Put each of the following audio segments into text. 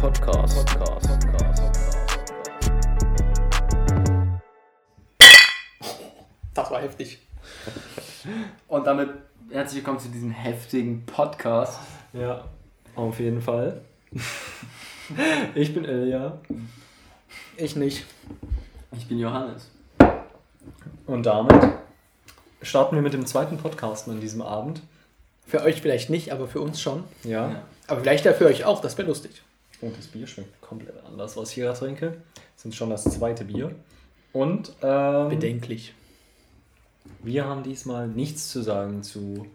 Podcast. Podcast. Das war heftig. Und damit herzlich willkommen zu diesem heftigen Podcast. Ja, auf jeden Fall. Ich bin Ilja. Ich nicht. Ich bin Johannes. Und damit starten wir mit dem zweiten Podcast an diesem Abend. Für euch vielleicht nicht, aber für uns schon. Ja. Ja. Aber vielleicht ja für euch auch, das wäre lustig. Und das Bier schmeckt komplett anders, was ich hier trinke. Das sind schon das zweite Bier. Und ähm, Bedenklich. wir haben diesmal nichts zu sagen zu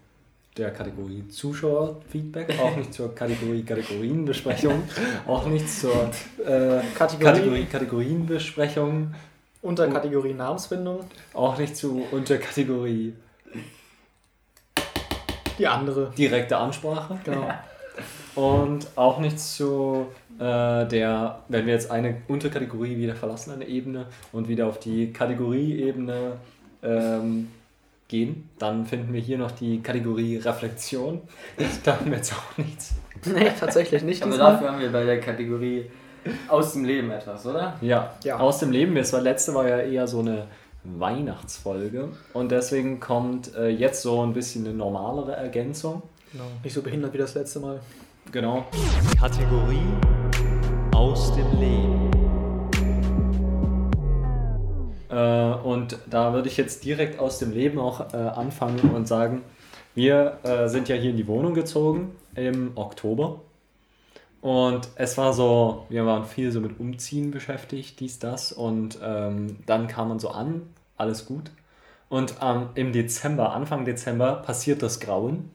der Kategorie Zuschauerfeedback, auch nicht zur Kategorie Kategorienbesprechung, auch nicht zur äh, Kategorie, Kategorie Kategorienbesprechung, Unterkategorie Namensfindung. auch nicht zu Unterkategorie Die andere. direkte Ansprache. Genau. Und auch nichts zu äh, der, wenn wir jetzt eine Unterkategorie wieder verlassen, eine Ebene, und wieder auf die Kategorieebene ähm, gehen, dann finden wir hier noch die Kategorie Reflexion. Da haben wir jetzt auch nichts. nee, tatsächlich nicht. Aber dafür haben wir bei der Kategorie aus dem Leben etwas, oder? Ja, Ja. aus dem Leben. Das war, letzte war ja eher so eine Weihnachtsfolge. Und deswegen kommt äh, jetzt so ein bisschen eine normalere Ergänzung. Genau. Nicht so behindert wie das letzte Mal. Genau. Kategorie aus dem Leben. Äh, und da würde ich jetzt direkt aus dem Leben auch äh, anfangen und sagen, wir äh, sind ja hier in die Wohnung gezogen im Oktober. Und es war so, wir waren viel so mit Umziehen beschäftigt, dies, das. Und ähm, dann kam man so an, alles gut. Und ähm, im Dezember, Anfang Dezember, passiert das Grauen.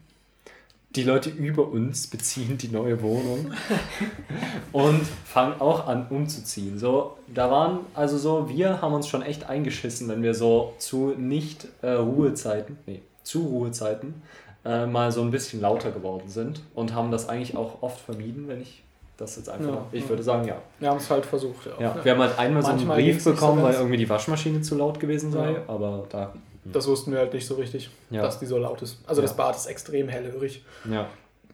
Die Leute über uns beziehen die neue Wohnung und fangen auch an umzuziehen. So, da waren also so, wir haben uns schon echt eingeschissen, wenn wir so zu nicht äh, Ruhezeiten, nee, zu Ruhezeiten äh, mal so ein bisschen lauter geworden sind und haben das eigentlich auch oft vermieden, wenn ich das jetzt einfach, Ja, ich würde sagen, ja. Wir haben es halt versucht. Ja. ja. Wir haben halt einmal so einen Manchmal Brief bekommen, weil irgendwie die Waschmaschine zu laut gewesen sei, Ja. aber da, Das wussten wir halt nicht so richtig, Ja. dass die so laut ist. Also das. Bad ist extrem hellhörig. ja,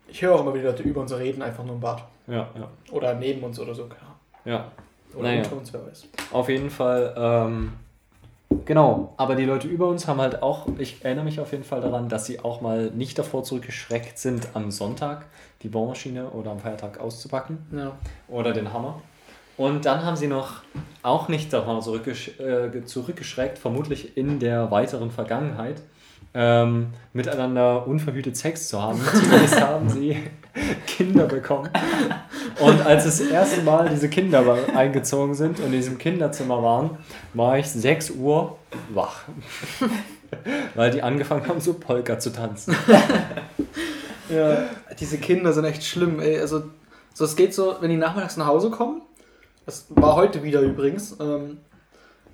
Ich höre auch immer wieder Leute über uns reden, einfach nur im Bad. ja, ja, Oder neben uns oder so. Ahnung. ja. Oder Naja. unter uns, wer weiß. Auf jeden Fall, ähm, genau. Aber die Leute über uns haben halt auch, ich erinnere mich auf jeden Fall daran, dass sie auch mal nicht davor zurückgeschreckt sind, am Sonntag die Bohrmaschine oder am Feiertag auszupacken Ja. oder den Hammer. Und dann haben sie noch auch nicht davon zurückgesch äh, zurückgeschreckt, vermutlich in der weiteren Vergangenheit, ähm, miteinander unverhütet Sex zu haben. Zumindest haben sie Kinder bekommen. Und als das erste Mal diese Kinder eingezogen sind und in diesem Kinderzimmer waren, war ich 6 Uhr wach. Weil die angefangen haben, so Polka zu tanzen. Ja, diese Kinder sind echt schlimm. Ey. Also, so, es geht so, wenn die nachmittags nach Hause kommen, das war heute wieder übrigens, ähm,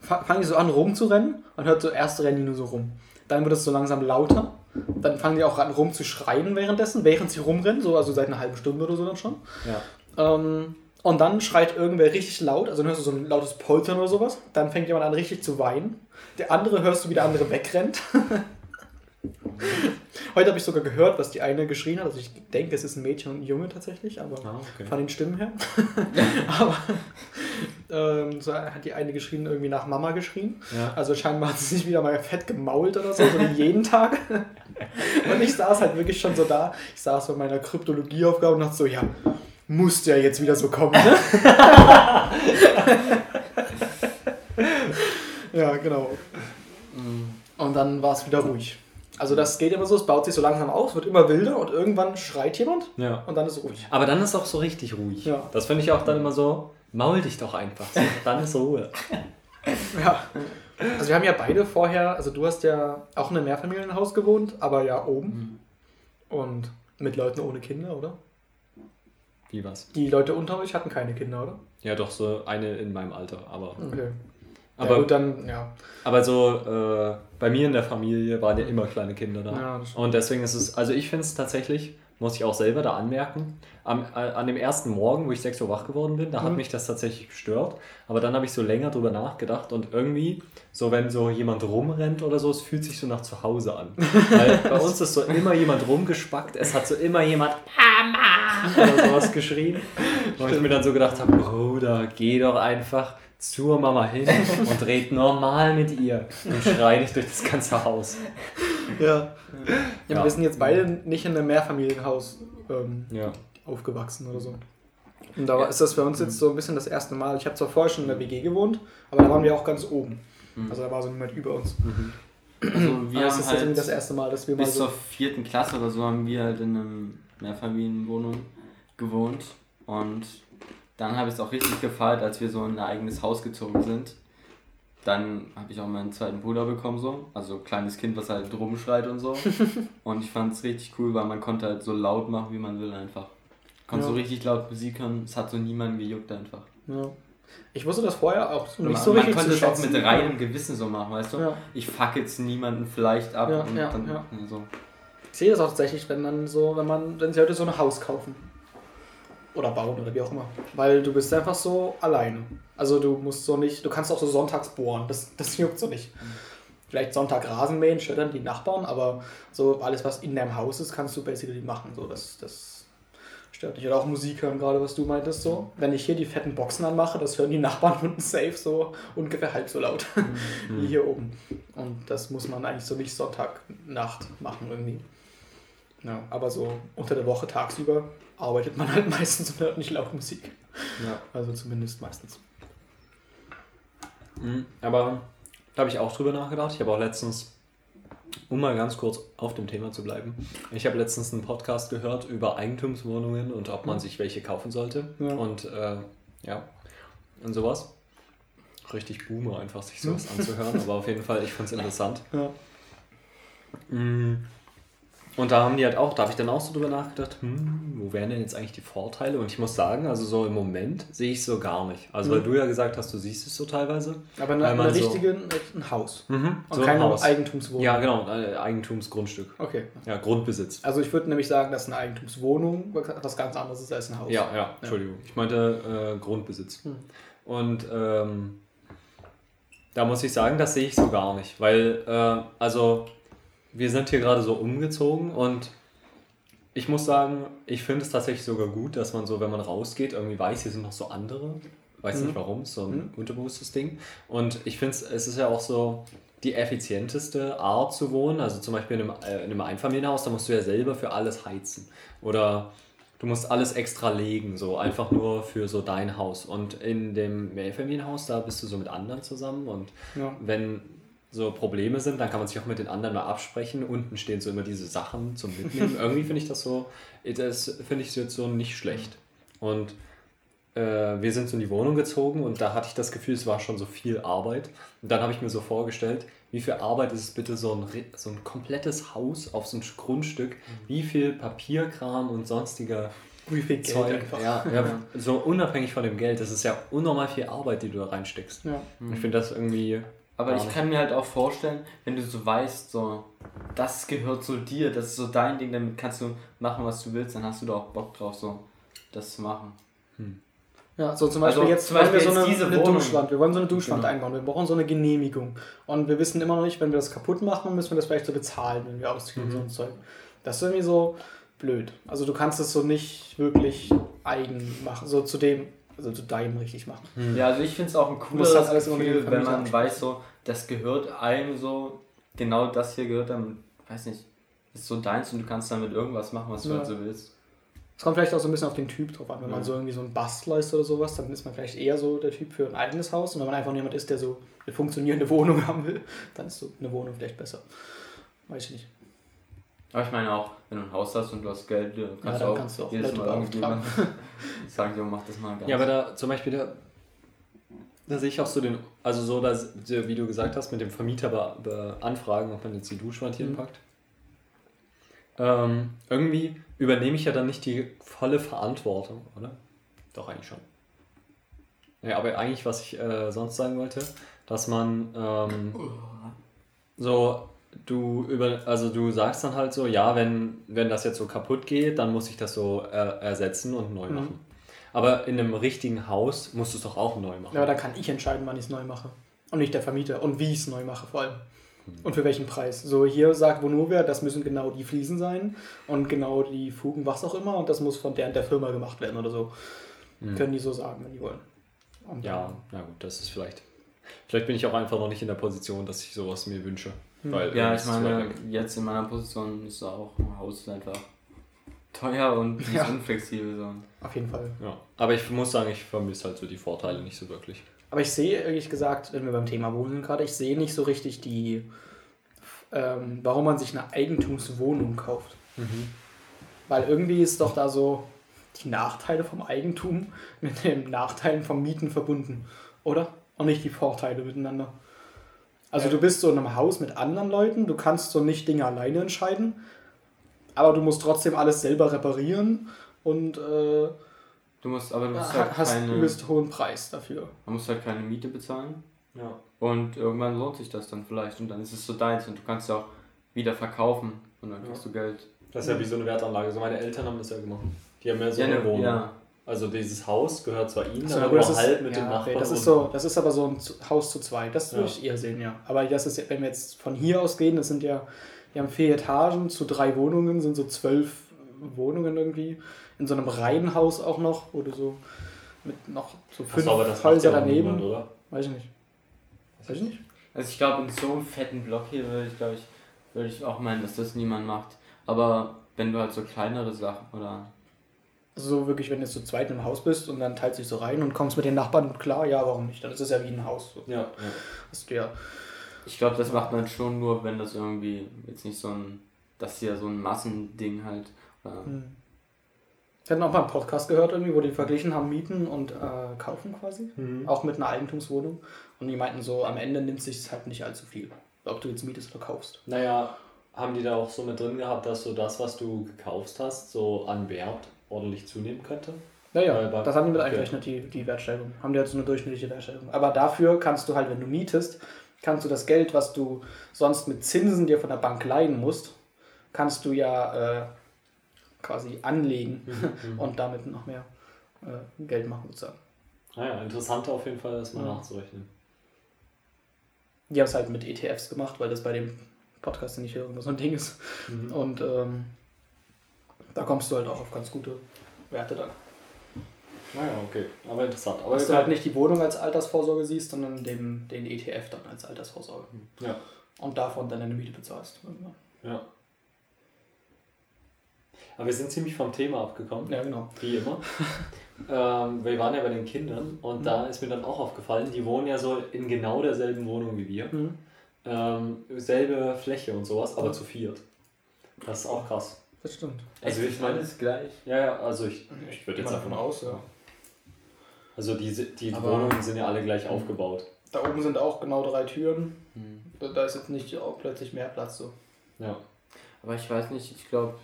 fa- fangen die so an rumzurennen. Man hört so, erst rennen die nur so rum. Dann wird es so langsam lauter. Dann fangen die auch an rumzuschreien währenddessen, während sie rumrennen, so, also seit einer halben Stunde oder so dann schon. Ja. Ähm, und dann schreit irgendwer richtig laut, also dann hörst du so ein lautes Poltern oder sowas. Dann fängt jemand an richtig zu weinen. Der andere hörst du, wie der andere wegrennt. Heute habe ich sogar gehört, was die eine geschrien hat. Also ich denke, es ist ein Mädchen und ein Junge tatsächlich, aber Ah, okay. von den Stimmen her. aber ähm, so hat die eine geschrien, irgendwie nach Mama geschrien. Ja. Also scheinbar hat sie sich wieder mal fett gemault oder so, so jeden Tag. und ich saß halt wirklich schon so da. Ich saß bei meiner Kryptologieaufgabe und dachte so, ja, muss ja jetzt wieder so kommen, ne? ja, genau. Und dann war es wieder ruhig. Also das geht immer so, es baut sich so langsam aus, wird immer wilder und irgendwann schreit jemand Ja. und dann ist es ruhig. Aber dann ist auch so richtig ruhig. Ja. Das finde ich auch dann immer so, maul dich doch einfach. So, dann ist Ruhe. Ja. Also wir haben ja beide vorher, also du hast ja auch in einem Mehrfamilienhaus gewohnt, aber ja oben. Und mit Leuten ohne Kinder, oder? Wie was? Die Leute unter euch hatten keine Kinder, oder? Ja, doch, so eine in meinem Alter. Aber, Okay. Aber, ja, gut, dann, ja. aber so, äh, bei mir in der Familie waren ja immer kleine Kinder da. Ja. Und deswegen ist es, also ich finde es tatsächlich, muss ich auch selber da anmerken, am, äh, an dem ersten Morgen, wo ich 6 Uhr wach geworden bin, da hat Mhm. mich das tatsächlich gestört. Aber dann habe ich so länger drüber nachgedacht und irgendwie, so wenn so jemand rumrennt oder so, es fühlt sich so nach zu Hause an. Weil bei uns ist so immer jemand rumgespackt, es hat so immer jemand Mama oder sowas geschrien. Wo ich mir dann so gedacht habe, Bruder, geh doch einfach zur Mama hin und red normal mit ihr und schrei nicht durch das ganze Haus. Ja. ja. Ja. Wir sind jetzt beide nicht in einem Mehrfamilienhaus ähm, Ja. aufgewachsen oder so. Und da ist das für uns jetzt so ein bisschen das erste Mal. Ich habe zwar vorher schon in der WG gewohnt, aber da waren wir auch ganz oben. Also da war so niemand über uns. Also Wir wir es haben halt das erste Mal, dass wir mal bis so. zur vierten Klasse oder so haben wir halt in einem Mehrfamilienwohnung gewohnt und dann habe ich es auch richtig gefeiert, als wir so in ein eigenes Haus gezogen sind. Dann habe ich auch meinen zweiten Bruder bekommen, so. Also kleines Kind, was halt rumschreit und so. und ich fand es richtig cool, weil man konnte halt so laut machen, wie man will einfach. Konnte Ja. so richtig laut Musik hören, es hat so niemanden gejuckt einfach. Ja. Ich wusste das vorher auch nicht man, so man richtig konnte zu es auch mit reinem Gewissen so machen, weißt du? Ja. Ich fuck jetzt niemanden vielleicht ab Ja, und ja, dann so. Ich sehe das auch tatsächlich, wenn dann so, wenn man, wenn sie heute so ein Haus kaufen. Oder bauen oder wie auch immer. Weil du bist einfach so alleine. Also du musst so nicht, du kannst auch so sonntags bohren, das, das juckt so nicht. Vielleicht Sonntag Rasen mähen, stört dann die Nachbarn, aber so alles, was in deinem Haus ist, kannst du basically machen. So, das, das stört nicht. Oder auch Musik hören, gerade was du meintest. So. Wenn ich hier die fetten Boxen anmache, das hören die Nachbarn unten safe so ungefähr halb so laut wie hier oben. Und das muss man eigentlich so nicht Sonntagnacht machen irgendwie. Ja, aber so unter der Woche tagsüber arbeitet man halt meistens und hört nicht laut Musik. Ja. Also zumindest meistens. Mhm. Aber da habe ich auch drüber nachgedacht. Ich habe auch letztens, um mal ganz kurz auf dem Thema zu bleiben, ich habe letztens einen Podcast gehört über Eigentumswohnungen und ob man sich welche kaufen sollte. Ja. Und äh, ja, und sowas. Richtig boomer, einfach sich sowas anzuhören, aber auf jeden Fall, ich fand es interessant. Ja. Mm. Und da haben die halt auch, da habe ich dann auch so drüber nachgedacht, hm, wo wären denn jetzt eigentlich die Vorteile? Und ich muss sagen, also so im Moment sehe ich es so gar nicht. Also weil Mhm. du ja gesagt hast, du siehst es so teilweise. Aber eine, Weil eine so- richtige, ein Haus. Mhm, Und so ein keine Haus. Eigentumswohnung. Ja, genau, ein Eigentumsgrundstück. Okay. Ja, Grundbesitz. Also ich würde nämlich sagen, dass eine Eigentumswohnung was ganz anderes ist als ein Haus. Ja, ja, Entschuldigung. Ich meinte äh, Grundbesitz. Hm. Und ähm, da muss ich sagen, das sehe ich so gar nicht. Weil, äh, also, wir sind hier gerade so umgezogen und ich muss sagen, ich finde es tatsächlich sogar gut, dass man so, wenn man rausgeht, irgendwie weiß, hier sind noch so andere. Weiß Mhm. nicht warum, so ein Mhm. unterbewusstes Ding. Und ich finde es, es ist ja auch so die effizienteste Art zu wohnen. Also zum Beispiel in einem, äh, in einem Einfamilienhaus, da musst du ja selber für alles heizen. Oder du musst alles extra legen, so einfach nur für so dein Haus. Und in dem Mehrfamilienhaus, da bist du so mit anderen zusammen und Ja. wenn so Probleme sind, dann kann man sich auch mit den anderen mal absprechen. Unten stehen so immer diese Sachen zum Mitnehmen. Irgendwie finde ich das so, das finde ich jetzt so nicht schlecht. Und äh, wir sind so in die Wohnung gezogen und da hatte ich das Gefühl, es war schon so viel Arbeit. Und dann habe ich mir so vorgestellt, wie viel Arbeit ist es bitte, so ein, so ein komplettes Haus auf so ein Grundstück, wie viel Papierkram und sonstiger Wie viel Geld Zeug, ja, ja, so unabhängig von dem Geld, das ist ja unnormal viel Arbeit, die du da reinsteckst. Ja. Ich finde das irgendwie. Aber ich kann mir halt auch vorstellen, wenn du so weißt, so, das gehört zu dir, das ist so dein Ding, damit kannst du machen, was du willst, dann hast du da auch Bock drauf, so, das zu machen. Ja, so zum Beispiel Also, jetzt zum wollen wir Beispiel so eine, diese eine. Duschwand. Wir wollen so eine Duschwand Genau. einbauen. Wir brauchen so eine Genehmigung. Und wir wissen immer noch nicht, wenn wir das kaputt machen, müssen wir das vielleicht so bezahlen, wenn wir ausziehen und so ein Zeug. Das ist irgendwie so blöd. Also du kannst es so nicht wirklich eigen machen, so zu dem, also zu deinem richtig machen. Ja, also ich finde es auch ein musst cooles das alles immer mit Gefühl, wenn man weiß, so, das gehört einem so, genau das hier gehört einem, weiß nicht, ist so deins und du kannst damit irgendwas machen, was du Ja. halt so willst. Es kommt vielleicht auch so ein bisschen auf den Typ drauf an. Wenn man Ja. so irgendwie so ein Bastler ist oder sowas, dann ist man vielleicht eher so der Typ für ein eigenes Haus. Und wenn man einfach jemand ist, der so eine funktionierende Wohnung haben will, dann ist so eine Wohnung vielleicht besser. Weiß ich nicht. Aber ich meine auch, wenn du ein Haus hast und du hast Geld, du kannst, dann auch kannst du auch jedes Leute Mal irgendjemand beauftragen. sagen, jo, mach das mal ganz. Ja, aber da zum Beispiel, da, da sehe ich auch so den, also so, dass, wie du gesagt hast, mit dem Vermieter be, beanfragen, ob man jetzt die Duschwand hier Mhm. packt. Ähm, irgendwie übernehme ich ja dann nicht die volle Verantwortung, oder? Doch, eigentlich schon. Ja, aber eigentlich, was ich äh, sonst sagen wollte, dass man ähm, so, du über, also du sagst dann halt so, ja, wenn, wenn das jetzt so kaputt geht, dann muss ich das so äh, ersetzen und neu Mhm. Aber in einem richtigen Haus musst du es doch auch neu machen. Ja, aber da kann ich entscheiden, wann ich es neu mache. Und nicht der Vermieter. Und wie ich es neu mache vor allem. Und für welchen Preis? So, hier sagt Vonovia, das müssen genau die Fliesen sein und genau die Fugen, was auch immer, und das muss von der und der Firma gemacht werden oder so. Können die so sagen, wenn die wollen. Und Ja, na gut, das ist vielleicht. Vielleicht bin ich auch einfach noch nicht in der Position, dass ich sowas mir wünsche. Weil Ja, ich meine, jetzt in meiner Position ist auch ein Haus einfach teuer und nicht Ja. unflexibel. So. Auf jeden Fall. Ja. Aber ich muss sagen, ich vermisse halt so die Vorteile nicht so wirklich. Aber ich sehe, ehrlich gesagt, wenn wir beim Thema Wohnen sind gerade, ich sehe nicht so richtig die, ähm, warum man sich eine Eigentumswohnung kauft. Weil irgendwie ist doch da so die Nachteile vom Eigentum mit den Nachteilen vom Mieten verbunden, oder? Und nicht die Vorteile miteinander. Also Ja. du bist so in einem Haus mit anderen Leuten, du kannst so nicht Dinge alleine entscheiden, aber du musst trotzdem alles selber reparieren und äh, Du musst, aber du musst halt hast keine, übelst hohen Preis dafür. man muss halt keine Miete bezahlen. Ja. Und irgendwann lohnt sich das dann vielleicht und dann ist es so deins und du kannst ja auch wieder verkaufen und dann kriegst du Geld. Das ist ja wie so eine Wertanlage. So meine Eltern haben das ja gemacht. Die haben ja so Ja, eine ne, Wohnung. ja. Also dieses Haus gehört zwar ihnen, So, aber das ist, halb mit ja, okay, Nachbarn. das ist so, das ist aber so ein Haus zu zweit. Das würde Ja. ich eher sehen, ja. Aber das ist, wenn wir jetzt von hier aus gehen, das sind ja, wir haben vier Etagen zu drei Wohnungen, sind so zwölf Wohnungen irgendwie. In so einem Reihenhaus auch noch, wo du so mit noch so fünf Achso, aber das Häuser daneben. niemand, oder? Weiß ich nicht. Weiß ich nicht. Also ich glaube, in so einem fetten Block hier würde ich, glaube ich, würde ich auch meinen, dass das niemand macht. Aber wenn du halt so kleinere Sachen oder Also so wirklich, wenn du jetzt zu zweit im Haus bist und dann teilst du dich so rein und kommst mit den Nachbarn klar, ja, warum nicht? Dann ist es ja wie ein Haus. So. Ja. ja. Hast du ja. Ich glaube, das macht man schon nur, wenn das irgendwie jetzt nicht so ein, das hier so ein Massending halt. Oder, Hm. Ich hatte auch mal einen Podcast gehört, irgendwie, wo die verglichen haben, Mieten und äh, Kaufen quasi. Mhm. Auch mit einer Eigentumswohnung. Und die meinten so, am Ende nimmt sich halt nicht allzu viel. Ob du jetzt mietest oder kaufst. Naja, haben die da auch so mit drin gehabt, dass so das, was du gekauft hast, so an Wert ordentlich zunehmen könnte? Naja, bei- das haben die mit okay. eingerechnet, die, die Wertsteigerung. Haben die halt so eine durchschnittliche Wertsteigerung. Aber dafür kannst du halt, wenn du mietest, kannst du das Geld, was du sonst mit Zinsen dir von der Bank leihen musst, kannst du ja äh, quasi anlegen und damit noch mehr äh, Geld machen sozusagen. Naja, interessant auf jeden Fall, das mal Ja. nachzurechnen. Die haben es halt mit ETFs gemacht, weil das bei dem Podcast, den ich höre, immer so ein Ding ist. Mhm. Und ähm, da kommst du halt auch auf ganz gute Werte dann. Naja, okay. Aber interessant. Aber Dass du halt nicht die Wohnung als Altersvorsorge siehst, sondern den, den ETF dann als Altersvorsorge. Ja. Und davon dann deine Miete bezahlst. ja. Aber wir sind ziemlich vom Thema abgekommen. Ja, genau. Wie immer. ähm, wir waren ja bei den Kindern und da ist mir dann auch aufgefallen, die wohnen ja so in genau derselben Wohnung wie wir. Mhm. Ähm, selbe Fläche und sowas, aber zu viert. Das ist auch krass. Das stimmt. Also ich meine, alles gleich. ja, ja, also ich, ich würde jetzt davon aus, ja. Also die, die Aber- Wohnungen sind ja alle gleich aufgebaut. Da oben sind auch genau drei Türen. Hm. Da- ist jetzt nicht auch plötzlich mehr Platz so. Ja. Aber ich weiß nicht, ich glaube,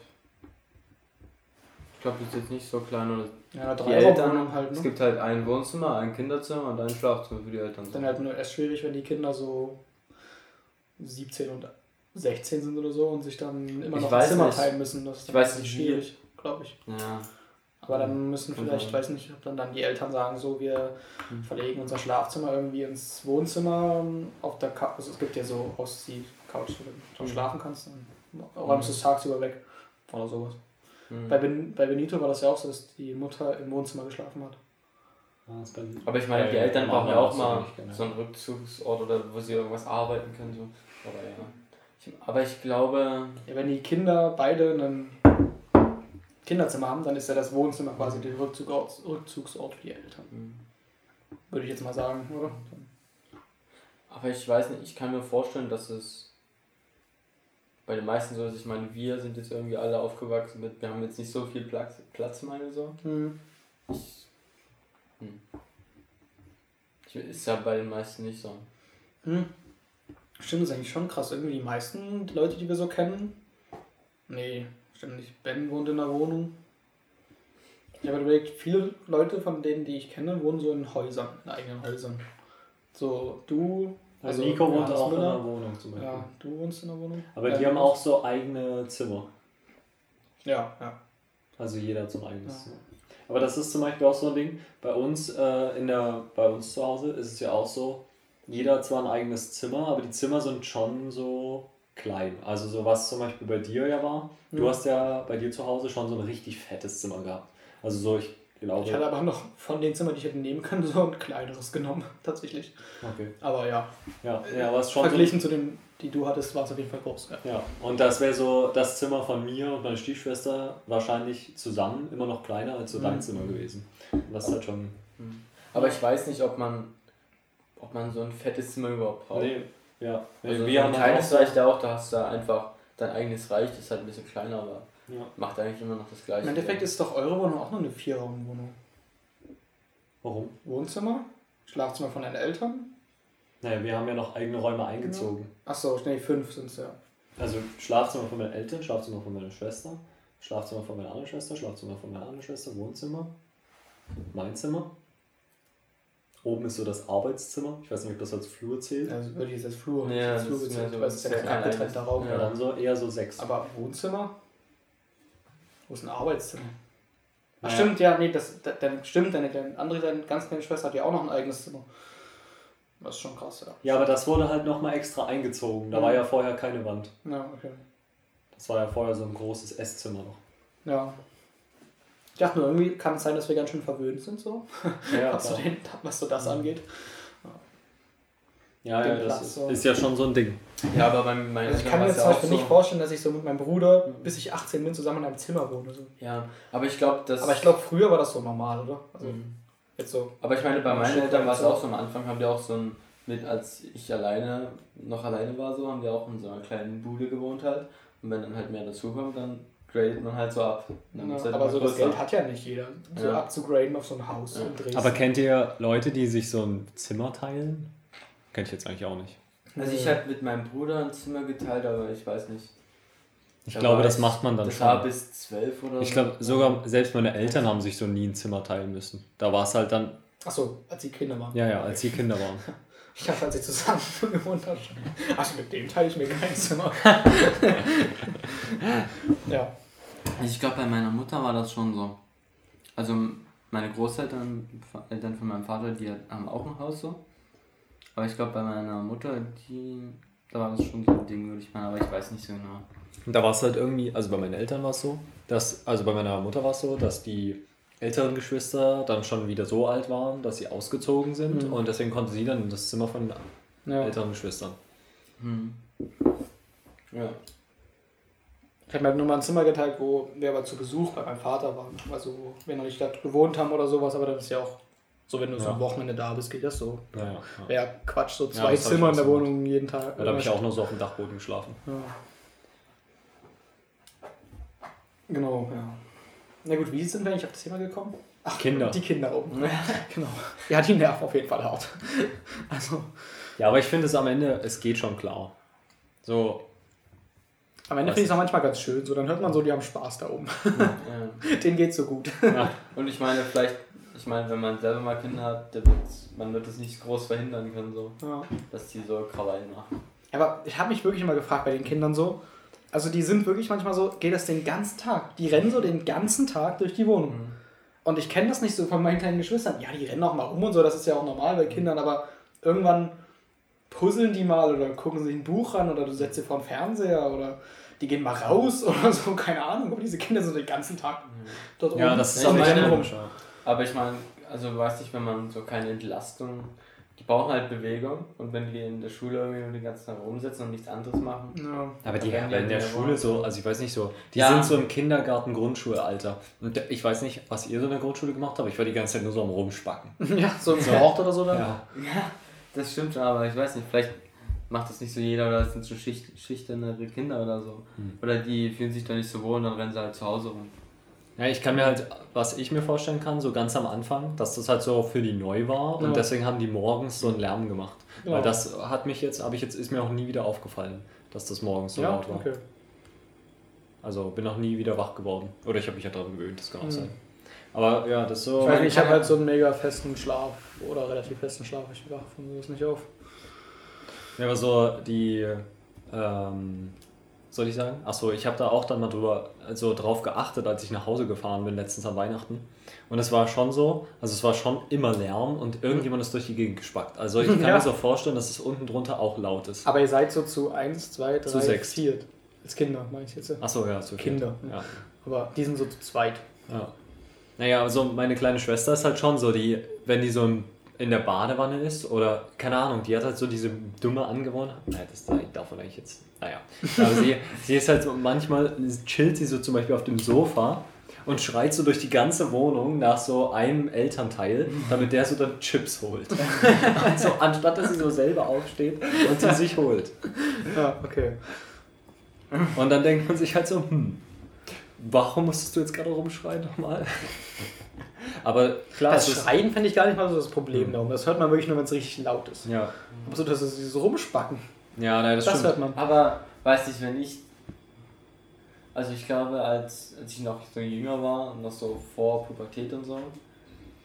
ich glaube, das ist jetzt nicht so klein oder Ja, die drei Eltern. Wohnungen halt, Es ne? gibt halt ein Wohnzimmer, ein Kinderzimmer und ein Schlafzimmer für die Eltern. Dann halt nur erst schwierig, wenn die Kinder so 17 und 16 sind oder so und sich dann immer Ich noch ein Zimmer nicht. teilen müssen. Das ist Ich weiß nicht, schwierig, glaube ich. Ja. Aber dann müssen vielleicht, weiß nicht, ob dann, dann die Eltern sagen, so, wir Hm. verlegen unser Schlafzimmer irgendwie ins Wohnzimmer ähm, auf der Couch. Also es gibt ja so Auszieh-Couch, wo du schon Mhm. schlafen kannst. Dann räumst du es tagsüber weg oder sowas. Hm. Bei, ben, bei Benito war das ja auch so, dass die Mutter im Wohnzimmer geschlafen hat. Aber ich meine, die Eltern brauchen ja auch mal genau. so einen Rückzugsort oder wo sie irgendwas arbeiten können. So. Aber ja. Ich, aber ich glaube, Ja, wenn die Kinder beide ein Kinderzimmer haben, dann ist ja das Wohnzimmer quasi der Rückzugsort, Rückzugsort für die Eltern. hm. Würde ich jetzt mal sagen, oder? aber ich weiß nicht, ich kann mir vorstellen, dass es bei den meisten so ist. Ich meine, wir sind jetzt irgendwie alle aufgewachsen mit, wir haben jetzt nicht so viel Platz, Platz meine so. Hm. Ich, hm. ich, ist ja bei den meisten nicht so. Hm. Stimmt, das ist eigentlich schon krass. Irgendwie die meisten Leute, die wir so kennen. Nee, nicht. Ben wohnt in einer Wohnung. Ich habe überlegt, viele Leute von denen, die ich kenne, wohnen so in Häusern, in eigenen Häusern. So, du. Also Nico wohnt Johannes auch in einer Wohnung zum Beispiel. Ja, du wohnst in einer Wohnung. Aber Ja, die haben auch so eigene Zimmer. Ja, ja. Also jeder hat so ein eigenes Ja. Zimmer. Aber das ist zum Beispiel auch so ein Ding. Bei uns, äh, in der, bei uns zu Hause ist es ja auch so, jeder hat zwar ein eigenes Zimmer, aber die Zimmer sind schon so klein. Also so was zum Beispiel bei dir ja war. Du Mhm. hast ja bei dir zu Hause schon so ein richtig fettes Zimmer gehabt. Also so, ich glaube. Ich hatte aber noch von den Zimmern, die ich hätte nehmen können, so ein kleineres genommen, tatsächlich. okay. Aber ja, Ja, ja, aber es schon so, verglichen zu den, die du hattest, war es auf jeden Fall groß. Ja. Ja, und das wäre so das Zimmer von mir und meiner Stiefschwester wahrscheinlich zusammen immer noch kleiner als so dein Mhm. Zimmer gewesen. Und das ist halt schon. Aber ich weiß nicht, ob man, ob man so ein fettes Zimmer überhaupt braucht. Nee, ja. Also wir haben ein kleines auch, reicht ja auch, da hast du einfach dein eigenes Reich, das ist halt ein bisschen kleiner, aber ja. macht eigentlich immer noch das gleiche. Im Endeffekt ist doch eure Wohnung auch nur eine Vierraumwohnung. Warum? Wohnzimmer, Schlafzimmer von deinen Eltern. Naja, wir haben ja noch eigene Räume eingezogen. Achso, nee, fünf sind es ja. Also Schlafzimmer von meinen Eltern, Schlafzimmer von meiner Schwester, Schlafzimmer von meiner anderen Schwester, Schlafzimmer von meiner anderen Schwester, Wohnzimmer, mein Zimmer. Oben ist so das Arbeitszimmer. Ich weiß nicht, ob das als Flur zählt. Also würde ich jetzt als Flur, Ja, als das Flur bezeichnen, so- weil es ist ja kein abgetrennter Raum. Ja, dann so eher so sechs. Aber Wohnzimmer? Wo ist ein Arbeitszimmer? Ach, Naja. stimmt, ja, nee, das, das, dann stimmt, deine kleine, andere, deine ganz kleine Schwester hat ja auch noch ein eigenes Zimmer. Das ist schon krass, ja. Ja, aber das wurde halt nochmal extra eingezogen. Da war ja vorher keine Wand. Ja, okay. Das war ja vorher so ein großes Esszimmer noch. Ja. Ich dachte nur, irgendwie kann es sein, dass wir ganz schön verwöhnt sind, so, Ja, was, so den, was so das angeht. ja, ja Platz das ist, so. ist ja schon so ein Ding. Ja, aber bei meinen Also ich kann mir zum Beispiel so. nicht vorstellen, dass ich so mit meinem Bruder, bis ich 18 bin, zusammen in einem Zimmer wohne. So. Ja, aber ich glaube, das. Aber ich glaube, früher war das so normal, oder? Also Mhm. jetzt so. Aber ich meine, bei meinen Eltern war es auch so, am Anfang haben die auch so ein, mit als ich alleine, noch alleine war so, haben wir auch in so einer kleinen Bude gewohnt halt. Und wenn dann halt mehr dazukommt, dann gradet man halt so ab. Ja, halt aber so das. Geld hat ja nicht jeder, so Ja. abzugraden auf so ein Haus Ja. in Dresden. Aber kennt ihr Leute, die sich so ein Zimmer teilen? Kennt ich jetzt eigentlich auch nicht. Also ich habe mit meinem Bruder ein Zimmer geteilt, aber ich weiß nicht. Ich Da glaube, war das ich- macht man dann Das war schon. bis zwölf oder Ich so. glaube, sogar selbst meine Eltern haben sich so nie ein Zimmer teilen müssen. Da war es halt dann, Achso, als die Kinder waren. ja, ja, als sie Kinder waren. Ich dachte, als sie zusammen gewohnt haben. Achso, mit dem teile ich mir kein Zimmer. ja. Also ich glaube, bei meiner Mutter war das schon so. Also meine Großeltern, Eltern von meinem Vater, die haben auch ein Haus so. Aber ich glaube, bei meiner Mutter, die, da war das schon so ein Ding, würde ich meinen, aber ich weiß nicht so genau. Und da war es halt irgendwie, also bei meinen Eltern war es so, dass, also bei meiner Mutter war es so, dass die älteren Geschwister dann schon wieder so alt waren, dass sie ausgezogen sind Mhm. und deswegen konnte sie dann in das Zimmer von den ja. älteren Geschwistern. Hm. Ja. Ich habe mir halt nur mal ein Zimmer geteilt, wo wir aber zu Besuch bei meinem Vater waren. Also, wo wir noch nicht da gewohnt haben oder sowas, aber das ist ja auch so, wenn du so Ja. am Wochenende da bist, geht das so. Ja, ja, ja. Quatsch, so Ja, zwei ich Zimmer in der so gemacht. Wohnung jeden Tag. Ja, da habe ich auch nur so auf dem Dachboden geschlafen. Ja. Genau, ja. Na gut, wie sind wir eigentlich auf das Thema gekommen? Ach, Kinder. Die Kinder oben. genau. Ja, die nerven auf jeden Fall hart. Also, Ja, aber ich finde es am Ende, es geht schon klar. So, am Ende finde ich es auch manchmal ganz schön. So, dann hört man so, die haben Spaß da oben. ja. Denen geht's so gut. ja, Und ich meine, vielleicht, ich meine, wenn man selber mal Kinder hat, der wird's, man wird es nicht groß verhindern können, so, Ja. dass die so Krawall machen. Aber ich habe mich wirklich immer gefragt bei den Kindern so. Also die sind wirklich manchmal so, geht das den ganzen Tag. Die rennen so den ganzen Tag durch die Wohnung. Mhm. Und ich kenne das nicht so von meinen kleinen Geschwistern. Ja, die rennen auch mal rum und so, das ist ja auch normal bei Kindern, aber irgendwann puzzeln die mal oder gucken sich ein Buch an oder du setzt sie vor den Fernseher oder die gehen mal raus oder so, keine Ahnung. Aber diese Kinder sind den ganzen Tag dort ja oben. das ist Ja, ich Ende meine-. Ja. Aber ich meine, also weiß nicht, wenn man so keine Entlastung, die brauchen halt Bewegung und wenn die in der Schule irgendwie nur den ganzen Tag rumsitzen und nichts anderes machen, Ja. Aber die haben die in der halt Schule mehr so, also ich weiß nicht so, die Ja. sind so im Kindergarten, Grundschulalter. Und ich weiß nicht, was ihr so in der Grundschule gemacht habt, aber ich war die ganze Zeit nur so am Rumspacken. ja, so im Sport oder so dann. Ja. Ja, das stimmt schon, aber ich weiß nicht, vielleicht macht das nicht so jeder oder das sind so Schicht, schüchternere Kinder oder so. Hm. Oder die fühlen sich da nicht so wohl und dann rennen sie halt zu Hause rum. ja, ich kann mir halt, was ich mir vorstellen kann, so ganz am Anfang, dass das halt so für die neu war Ja. und deswegen haben die morgens so einen Lärm gemacht. Ja. Weil das hat mich jetzt, habe ich jetzt, ist mir auch nie wieder aufgefallen, dass das morgens so Ja, laut war. okay. Also bin auch nie wieder wach geworden. Oder ich habe mich ja daran gewöhnt, das kann auch Hm. sein. Aber ja, das so. Ich weiß nicht, ich habe halt so einen mega festen Schlaf oder relativ festen Schlaf. Ich wache von sowas nicht auf. Ja, aber so die, ähm, soll ich sagen? Achso, ich habe da auch dann mal drüber, also drauf geachtet, als ich nach Hause gefahren bin, letztens an Weihnachten. Und es war schon so, also es war schon immer Lärm und irgendjemand ist durch die Gegend gespackt. Also ich kann Ja. mir so vorstellen, dass es unten drunter auch laut ist. Aber ihr seid so zu 1, 2, 3, Zu sechs. 4. Als Kinder, meine ich jetzt. Achso, ja, so Kinder. Ja, Aber die sind so zu zweit. ja. Naja, also meine kleine Schwester ist halt schon so, die, wenn die so in der Badewanne ist oder, keine Ahnung, die hat halt so diese dumme Angewohnheit. Nein, das darf man eigentlich jetzt. Naja. Aber sie, sie ist halt so, manchmal chillt sie so zum Beispiel auf dem Sofa und schreit so durch die ganze Wohnung nach so einem Elternteil, damit der so dann Chips holt. also anstatt dass sie so selber aufsteht und sie sich holt. Ja, okay. Und dann denkt man sich halt so, hm, warum musstest du jetzt gerade rumschreien nochmal? Aber klar, Das es Schreien finde ich gar nicht mal so das. Problem darum. Das hört man wirklich nur, wenn es richtig laut ist. ja, Aber so, dass sie so rumspacken, ja, nein, das, das, stimmt. hört man. Aber weiß nicht, wenn ich. Also ich glaube, als, als ich noch so jünger war und noch so vor Pubertät und so,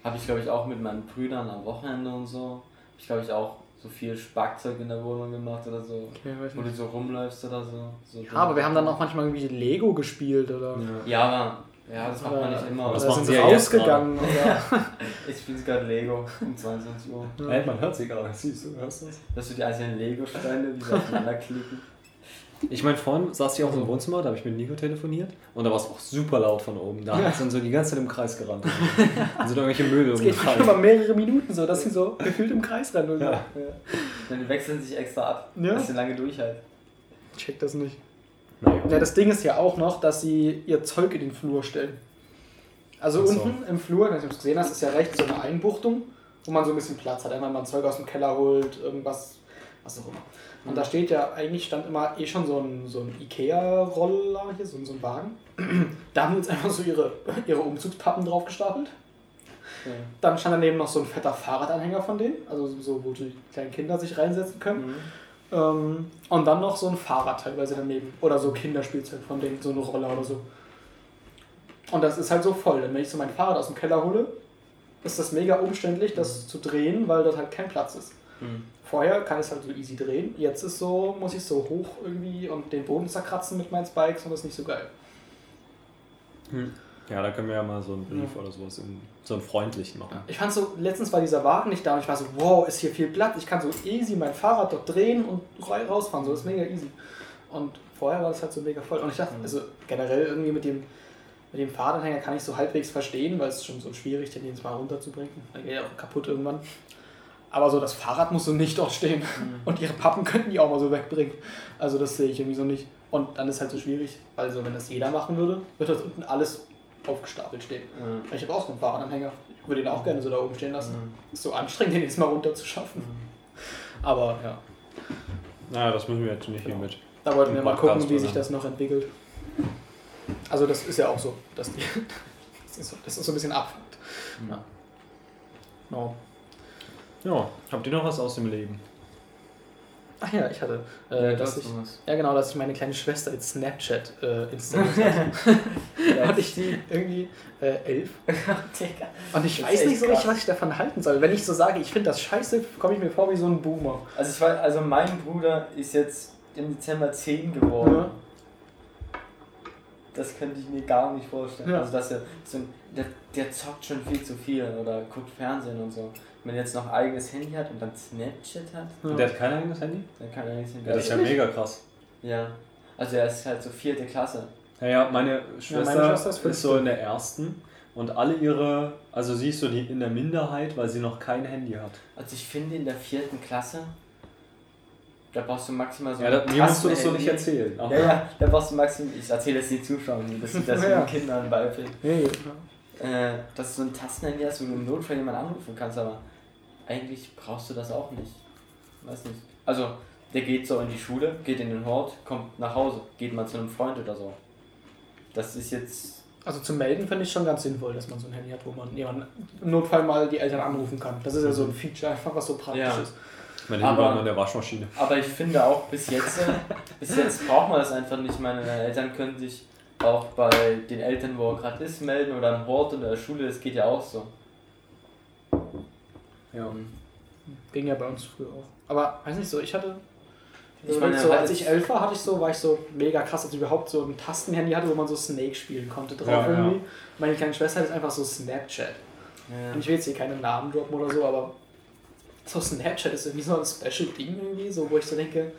habe ich glaube ich auch mit meinen Brüdern am Wochenende und so, hab ich glaube ich auch so viel Spackzeug in der Wohnung gemacht oder so. Okay, Wo du so rumläufst oder so. so Ja, aber wir haben dann auch manchmal irgendwie Lego gespielt oder. Ja, aber. Ja, das macht man nicht immer. Das sind sie ja jetzt rausgegangen. Oder, Ich spiele gerade Lego um 22 Uhr. Hey, man hört sie gerade, siehst du, hörst du das? Dass du die einzelnen Lego-Steine, die so aufeinander klicken. Ich meine, vorhin saß ich auch im Wohnzimmer, da habe ich mit Nico telefoniert und da war es auch super laut von oben. Da sind so die ganze Zeit im Kreis gerannt. Dann sind irgendwelche Müll es geht umgefallen. über mehrere Minuten so, dass sie so gefühlt im Kreis rennen. Oder? Ja. Ja. Dann die wechseln sich extra ab, Ja. dass sie lange durchhalten. Check das nicht. Naja. Ja, das Ding ist ja auch noch, dass sie ihr Zeug in den Flur stellen. Also so. unten im Flur, ob du es gesehen hast, ist ja rechts so eine Einbuchtung, wo man so ein bisschen Platz hat. Einmal man Zeug aus dem Keller holt, irgendwas, was auch immer. Und da steht ja, eigentlich stand immer eh schon so ein, so ein Ikea-Roller hier, so, ein- so ein Wagen. Da haben wir jetzt einfach so ihre, ihre Umzugspappen drauf gestapelt. Ja. Dann stand daneben noch so ein fetter Fahrradanhänger von denen, also so, wo die kleinen Kinder sich reinsetzen können. Mhm. Ähm, und dann noch so ein Fahrrad teilweise daneben. Oder so Kinderspielzeug von denen, so eine Roller oder so. Und das ist halt so voll. Denn wenn ich so mein Fahrrad aus dem Keller hole, ist das mega umständlich, das zu drehen, weil dort halt kein Platz ist. Mhm. Vorher kann ich es halt so easy drehen. Jetzt ist so, muss ich so hoch irgendwie und den Boden zerkratzen mit meinen Spikes und das ist nicht so geil. Ja, da können wir ja mal so einen Brief oder sowas, in, so einen freundlichen machen. Ich fand so, letztens war dieser Wagen nicht da und ich war so, wow, ist hier viel Platz. Ich kann so easy mein Fahrrad dort drehen und rausfahren. So ist mega easy. Und vorher war das halt so mega voll. Und ich dachte, also generell irgendwie mit dem, mit dem Fahrradanhänger kann ich so halbwegs verstehen, weil es ist schon so schwierig, den jedes Mal runterzubringen. Dann geht er auch kaputt irgendwann. Aber so das Fahrrad muss so nicht dort stehen. Und ihre Pappen könnten die auch mal so wegbringen. Also das sehe ich irgendwie so nicht. Und dann ist halt so schwierig, weil so wenn das jeder machen würde, wird das unten alles aufgestapelt stehen. Ja. Ich habe auch so einen Fahrradanhänger. Ich würde ihn auch gerne so da oben stehen lassen. Ist so anstrengend, den jetzt mal runterzuschaffen. Aber ja, Naja, das müssen wir jetzt nicht hier mit. da wollten wir mal gucken, wie sich das noch entwickelt. Also das ist ja auch so, dass die, das, ist so, das ist so ein bisschen Abfahrt. Ja. No. Ja, habt ihr noch was aus dem Leben? Ach ja, ich hatte, Ja, äh, das dass ich, ja genau, dass ich meine kleine Schwester in Snapchat äh, installiert habe. Und ich die irgendwie äh, elf. Und ich Das weiß nicht so richtig, was ich davon halten soll. Wenn ich so sage, ich finde das scheiße, komme ich mir vor wie so ein Boomer. Also ich weiß, also mein Bruder ist jetzt im Dezember 10 geworden. Ja. Das könnte ich mir gar nicht vorstellen. Ja. Also dass er so ein, der, der zockt schon viel zu viel oder guckt Fernsehen und so. Wenn er jetzt noch eigenes Handy hat und dann Snapchat hat, Ja. Der hat kein eigenes Handy? dann kann er nichts Ja, das ist ja mega krass. Ja. Also er ist halt so vierte Klasse. Naja, meine Schwester, meine Schwester ist so in der ersten und alle ihre, also sie ist so die in der Minderheit, weil sie noch kein Handy hat. Also ich finde in der vierten Klasse, da brauchst du maximal so Ja, ein da, mir musst du das so nicht erzählen. Ja, ja, da brauchst du maximal, ich erzähle es den Zuschauern, dass ich das Ja. den Kindern beibringe. Hey, äh, dass du so ein Tastenhandy hast, wo du im Notfall jemanden anrufen kannst, aber eigentlich brauchst du das auch nicht. Weiß nicht. Also, der geht so in die Schule, geht in den Hort, kommt nach Hause, geht mal zu einem Freund oder so. Das ist jetzt. Also zum Melden finde ich schon ganz sinnvoll, dass man so ein Handy hat, wo man jemanden im Notfall mal die Eltern anrufen kann. Das ist ja so ein Feature, einfach was so praktisch Ja. ist. Mein Handy Aber- war immer in der Waschmaschine. Aber ich finde auch bis jetzt, bis jetzt braucht man das einfach nicht. Meine Eltern können sich auch bei den Eltern, wo er gerade ist, melden oder im Hort oder der Schule, das geht ja auch so. Ja. Ging ja bei uns früher auch. Aber weiß nicht so, ich hatte. Ich meine, so, als ich elf war, hatte ich so, war ich so mega krass, als ich überhaupt so ein Tastenhandy hatte, wo man so Snake spielen konnte drauf Ja, ja. irgendwie. Meine kleine Schwester hat jetzt einfach so Snapchat. Ja. Und ich will jetzt hier keine Namen droppen oder so, aber so Snapchat ist irgendwie so ein Special Ding irgendwie, so wo ich so denke.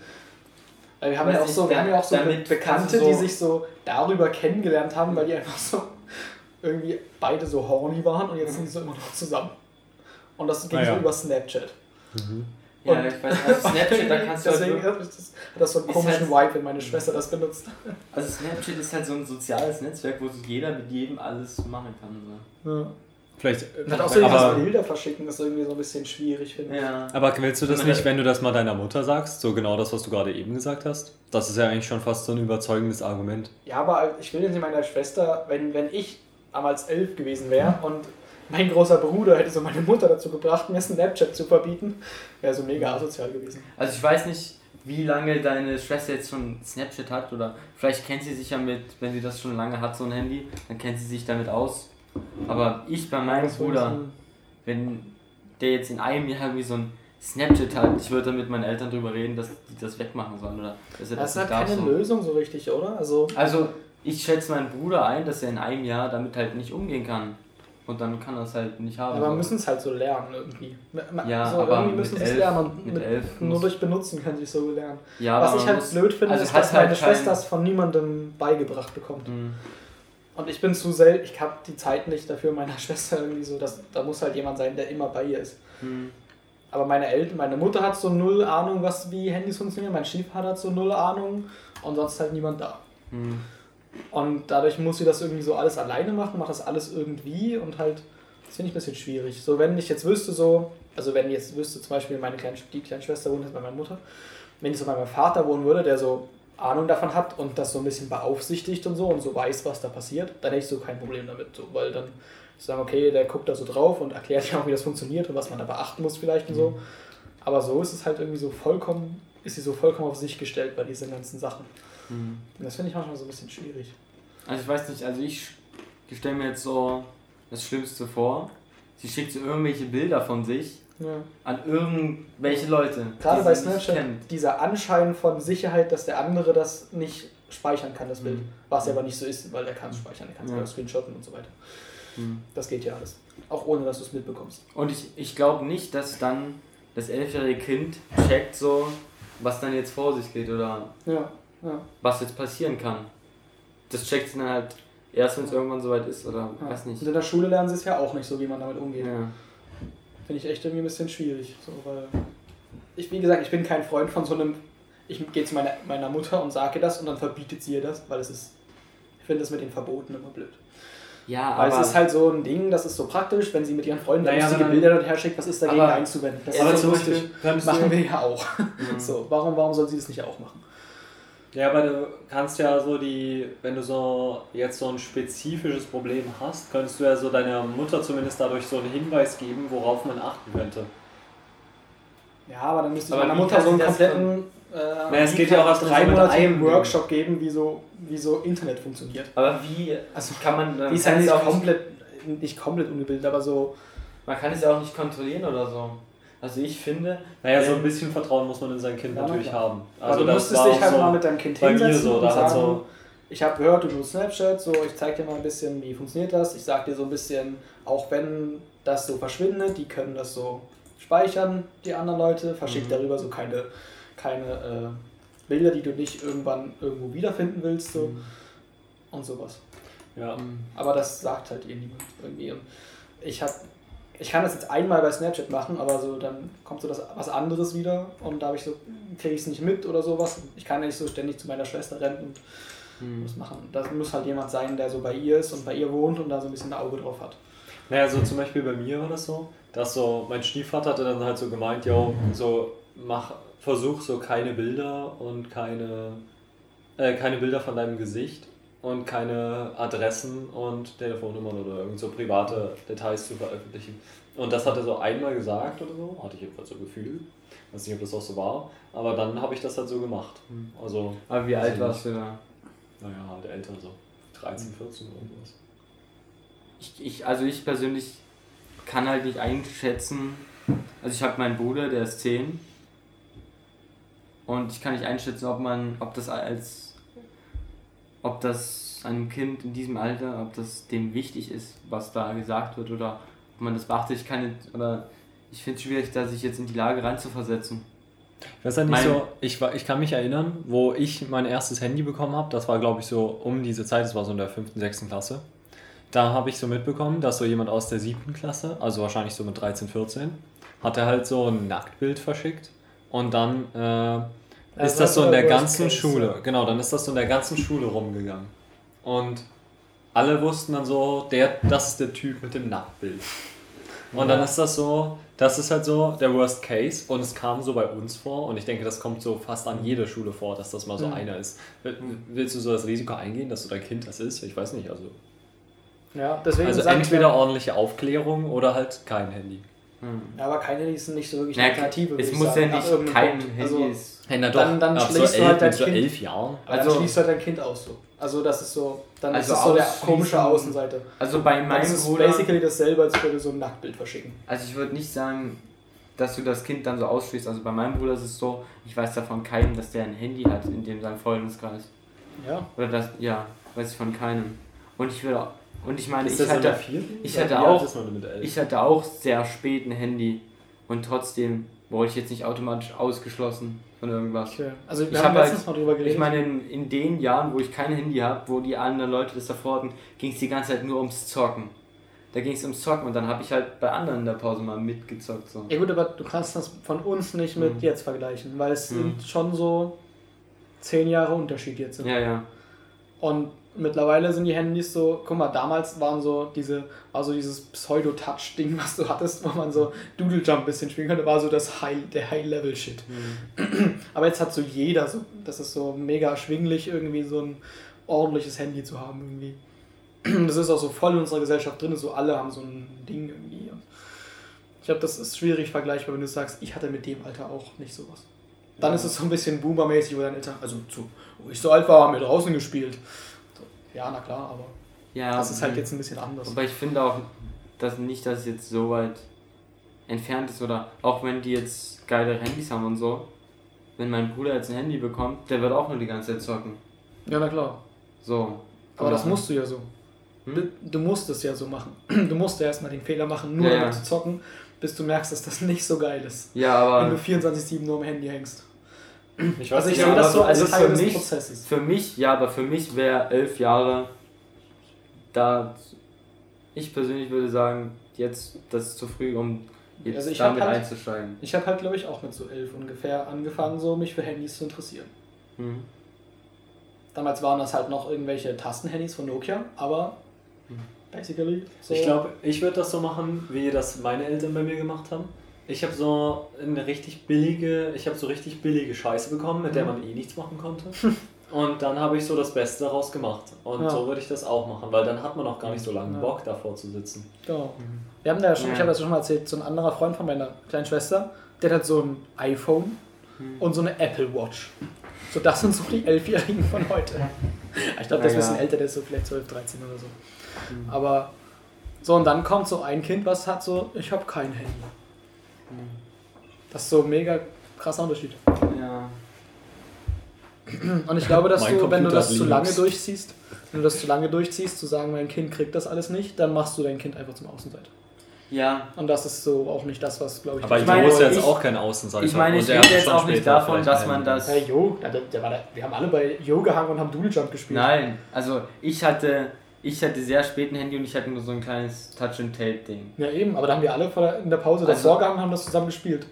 Weil wir haben Weiß ja auch so, wir haben ja auch so damit Bekannte, so- die sich so darüber kennengelernt haben, weil die einfach so irgendwie beide so horny waren und jetzt sind sie so immer noch zusammen. Und das ging Ah, ja. so über Snapchat. Ja, Und- ich weiß, also Snapchat, da kannst du halt Deswegen wirklich- hat das, hat das so einen komischen halt- Vibe, wenn meine Schwester das benutzt. Also Snapchat ist halt so ein soziales Netzwerk, wo sich jeder mit jedem alles machen kann. So. Ja. Vielleicht. Hat auch so aber, aber, Bilder verschicken, ist irgendwie so ein bisschen schwierig, finde ich. Ja. aber willst du das nicht, wenn- wenn du das mal deiner Mutter sagst? So genau das, was du gerade eben gesagt hast? Das ist ja eigentlich schon fast so ein überzeugendes Argument. Ja, aber ich will jetzt nicht meiner Schwester, wenn, wenn ich damals elf gewesen wäre und mein großer Bruder hätte so meine Mutter dazu gebracht, mir Snapchat zu verbieten, wäre so mega asozial gewesen. Also ich weiß nicht, wie lange deine Schwester jetzt schon Snapchat hat oder vielleicht kennt sie sich ja mit, wenn sie das schon lange hat, so ein Handy, dann kennt sie sich damit aus. Aber ich bei meinem Das Bruder, wenn der jetzt in einem Jahr irgendwie so ein Snapchat hat, ich würde dann mit meinen Eltern drüber reden, dass die das wegmachen sollen oder dass er Das das ist halt keine So. Lösung so richtig, oder? Also, Also ich schätze meinen Bruder ein, dass er in einem Jahr damit halt nicht umgehen kann. Und dann kann er es halt nicht haben. aber wir müssen es halt so lernen irgendwie. Ja, so, aber irgendwie müssen sie es lernen und mit mit elf nur durch Benutzen können sie es so lernen. ja, Was ich man halt muss- blöd finde, also ist, dass halt meine Schwester es von niemandem beigebracht bekommt. Mhm. Und ich bin zu selten, ich habe die Zeit nicht dafür, meiner Schwester irgendwie so, dass, da muss halt jemand sein, der immer bei ihr ist. Mhm. Aber meine Eltern, meine Mutter hat so null Ahnung, was wie Handys funktionieren, mein Stiefvater hat so null Ahnung und sonst halt niemand da. Mhm. Und dadurch muss sie das irgendwie so alles alleine machen, macht das alles irgendwie und halt, das finde ich ein bisschen schwierig. So, wenn ich jetzt wüsste, so, also wenn ich jetzt wüsste, zum Beispiel meine kleine, die kleine Schwester wohnt jetzt bei meiner Mutter, wenn ich so bei meinem Vater wohnen würde, der so Ahnung davon hat und das so ein bisschen beaufsichtigt und so und so weiß, was da passiert, dann hätte ich so kein Problem damit, so, weil dann ich sage, okay, der guckt da so drauf und erklärt ja auch, wie das funktioniert und was man da beachten muss vielleicht und so. Aber so ist es halt irgendwie so vollkommen, ist sie so vollkommen auf sich gestellt bei diesen ganzen Sachen. Mhm. Das finde ich manchmal so ein bisschen schwierig. Also ich weiß nicht, also ich stelle mir jetzt so das Schlimmste vor. Sie schickt so irgendwelche Bilder von sich Ja. an irgendwelche Leute. Gerade die bei Snapchat, kennt. dieser Anschein von Sicherheit, dass der andere das nicht speichern kann, das Bild. Mhm. Was ja aber nicht so ist, weil er kann es speichern, er kann es Ja. ja. screenshotten und so weiter. Mhm. Das geht ja alles. Auch ohne, dass du es mitbekommst. Und ich, ich glaube nicht, dass dann das elfjährige Kind checkt so, was dann jetzt vor sich geht oder Ja, ja. was jetzt passieren kann. Das checkt sie dann halt erst, wenn es irgendwann soweit ist oder ja. weiß nicht. Und in der Schule lernen sie es ja auch nicht so, wie man damit umgeht. Ja. Finde ich echt irgendwie ein bisschen schwierig. So, weil ich, wie gesagt, ich bin kein Freund von so einem. Ich gehe zu meiner, meiner Mutter und sage das und dann verbietet sie ihr das, weil es ist. Ich finde das mit den Verboten immer blöd. Ja, Weil aber es ist halt so ein Ding, das ist so praktisch, wenn sie mit ihren Freunden Naja, lustige aber- Bilder hin und her schickt, was ist dagegen Aber- einzuwenden? Das aber ist so lustig. Machen wir ja auch. Mhm. So, warum, warum soll sie das nicht auch machen? Ja, aber du kannst ja so die, wenn du so jetzt so ein spezifisches Problem hast, könntest du ja so deiner Mutter zumindest dadurch so einen Hinweis geben, worauf man achten könnte. Ja, aber dann müsste ich Aber meiner Mutter so einen kompletten äh, Naja, es geht ja auch erst drei Monate einem. Workshop geben, wie so, wie so Internet funktioniert. aber wie Also kann man dann ist ja auch nicht, komplett, nicht komplett ungebildet, aber so. man kann es ja auch nicht kontrollieren oder so. Also ich finde, Naja, so ein bisschen Vertrauen muss man in sein Kind Ja, natürlich klar. haben. Also du musstest dich halt so mal mit deinem Kind hinsetzen so, und sagen, so, ich habe gehört, du benutzt Snapchat, so ich zeig dir mal ein bisschen, wie funktioniert das. Ich sag dir so ein bisschen, auch wenn das so verschwindet, die können das so speichern, die anderen Leute, verschickt Mhm. darüber so keine, keine äh, Bilder, die du nicht irgendwann irgendwo wiederfinden willst, so und sowas. ja. Aber das sagt halt ihr niemand irgendwie. Und ich hab, ich kann das jetzt einmal bei Snapchat machen, aber so dann kommt so das, was anderes wieder und da habe ich so, kriege ich es nicht mit oder sowas. Ich kann nicht so ständig zu meiner Schwester rennen und Mhm. was machen. Da muss halt jemand sein, der so bei ihr ist und bei ihr wohnt und da so ein bisschen ein Auge drauf hat. Naja, so zum Beispiel bei mir war das so, dass so mein Stiefvater hatte dann halt so gemeint, yo, so mach, versuch so keine Bilder und keine, äh, keine Bilder von deinem Gesicht und keine Adressen und Telefonnummern oder irgend so private Details zu veröffentlichen. Und das hat er so einmal gesagt oder so, hatte ich jedenfalls so Gefühl. Weiß nicht, ob das auch so war, aber dann habe ich das halt so gemacht. Also, Aber wie alt warst du da? naja, halt älter, so 13, 14 oder sowas. Ich, ich, also ich persönlich kann halt nicht einschätzen. Also ich habe meinen Bruder, der ist 10. Und ich kann nicht einschätzen, ob man, ob das als, ob das einem Kind in diesem Alter, ob das dem wichtig ist, was da gesagt wird oder ob man das beachtet. Ich kann nicht, oder ich finde es schwierig, da sich jetzt in die Lage reinzuversetzen. Ich weiß ja nicht Mein- so, ich, ich kann mich erinnern, wo ich mein erstes Handy bekommen habe, das war glaube ich so um diese Zeit, das war so in der 5., 6. Klasse. Da habe ich so mitbekommen, dass so jemand aus der 7. Klasse, also wahrscheinlich so mit 13, 14, hat er halt so ein Nacktbild verschickt und dann äh, ist das so in der ganzen Case, Schule, ja. genau, dann ist das so in der ganzen Schule rumgegangen. Und alle wussten dann so, der, das ist der Typ mit dem Nacktbild. Und dann ist das so, das ist halt so der Worst Case und es kam so bei uns vor und ich denke, das kommt so fast an jeder Schule vor, dass das mal so Mhm. einer ist. Will- Willst du so das Risiko eingehen, dass du dein Kind das ist? Ich weiß nicht, also, Ja, deswegen also entweder ja, ordentliche Aufklärung oder halt kein Handy. Hm. ja, aber keine Handys sind nicht so wirklich eine Alternative. es muss sagen, ja nicht kein Punkt. Handy Also, ist. Hey, na Dann- dann ab so schlägst du elf, halt dein so Kind- elf Jahren. Also- dann schließt halt dein Kind aus so. Also das ist so, dann Also ist es so der komische Außenseite. Also bei meinem ist es Bruder. basically dasselbe, als würde so ein Nacktbild verschicken. Also ich würde nicht sagen, dass du das Kind dann so ausschließt. Also bei meinem Bruder ist es so, ich weiß davon keinem, dass der ein Handy hat in dem seinem Freundeskreis. Ja. Oder das, ja, weiß ich von keinem. Und ich will und ich meine, Ist ich das hatte, der vierten? ich hatte alt auch- ist elf? ich hatte auch sehr spät ein Handy und trotzdem wurde ich jetzt nicht automatisch ausgeschlossen von irgendwas. Okay. Also wir Ich haben hab letztens mal drüber geredet. Ich meine, in, in den Jahren, wo ich kein Handy habe, wo die anderen Leute das davor hatten, ging es die ganze Zeit nur ums Zocken. Da ging es ums Zocken und dann habe ich halt bei anderen in der Pause mal mitgezockt. So. ja gut, aber du kannst das von uns nicht mit Mhm. jetzt vergleichen, weil es Mhm. sind schon so zehn Jahre Unterschied jetzt. Ja, ja. Und mittlerweile sind die Handys so, guck mal, damals waren so diese, war so dieses Pseudo-Touch-Ding, was du hattest, wo man so Doodle Jump ein bisschen spielen konnte, war so das High, der High-Level-Shit. Aber jetzt hat so jeder so, das ist so mega erschwinglich, irgendwie so ein ordentliches Handy zu haben irgendwie. Das ist auch so voll in unserer Gesellschaft drin, so alle haben so ein Ding irgendwie. Ich glaube, das ist schwierig vergleichbar, wenn du sagst, ich hatte mit dem Alter auch nicht sowas. Dann Ja. ist es so ein bisschen boomermäßig, wo deine Eltern, also zu, wo ich so alt war, haben wir draußen gespielt. Ja, na klar, aber ja das ist halt jetzt ein bisschen anders. Aber ich finde auch, dass nicht, dass es jetzt so weit entfernt ist oder auch wenn die jetzt geile Handys haben und so. Wenn mein Bruder jetzt ein Handy bekommt, der wird auch nur die ganze Zeit zocken. Ja, na klar. So. Aber das musst du ja so. Hm? Du, musst es ja so machen. Du musst ja erstmal den Fehler machen, nur Ja, damit ja. zu zocken, bis du merkst, dass das nicht so geil ist. Ja, Wenn du aber 24-7 nur am Handy hängst. Ich Also ich sehe das so als Teil für des mich- Prozesses. für mich, ja, aber für mich wäre elf Jahre, da, ich persönlich würde sagen, jetzt, das ist zu früh, um jetzt Also ich hab damit halt- einzusteigen. Ich habe halt, glaube ich, auch mit so elf ungefähr angefangen, so mich für Handys zu interessieren. Hm. Damals waren das halt noch irgendwelche Tastenhandys von Nokia, aber Mhm. basically so. Ich glaube, ich würde das so machen, wie das meine Eltern bei mir gemacht haben. Ich habe so eine richtig billige, ich habe so richtig billige Scheiße bekommen, mit der man eh nichts machen konnte. Und dann habe ich so das Beste daraus gemacht. Und Ja. so würde ich das auch machen, weil dann hat man auch gar nicht so lange Ja. Bock davor zu sitzen. Genau. Wir haben da ja schon, Ja. ich habe das schon mal erzählt, so ein anderer Freund von meiner kleinen Schwester, der hat so ein iPhone Hm. und so eine Apple Watch. So, das sind so die Elfjährigen von heute. Ich glaube, der ist ein Ja, bisschen ja. älter, der ist so vielleicht 12, 13 oder so. Hm. Aber so, und dann kommt so ein Kind, was hat so, ich habe kein Handy. Das ist so ein mega krasser Unterschied. Ja. Und ich glaube, dass Mein du, wenn du das hat zu lange durchziehst, wenn du das zu lange durchziehst, zu sagen, mein Kind kriegt das alles nicht, dann machst du dein Kind einfach zum Außenseiter. Ja, Und das ist so auch nicht das, was, glaube ich, Aber Ich meine, ist jetzt ich- auch kein Außenseiter. ich meine, ich der rede jetzt auch nicht davon, dass man das. Hey, Jo, der, der war da, wir haben alle bei Jo gehangen und haben Doodle Jump gespielt. Nein, also ich hatte, ich hatte sehr spät ein Handy und ich hatte nur so ein kleines Touch-and-Tape-Ding. Ja, eben, aber da haben wir alle vor der, in der Pause Also- gehangen und haben das zusammen gespielt.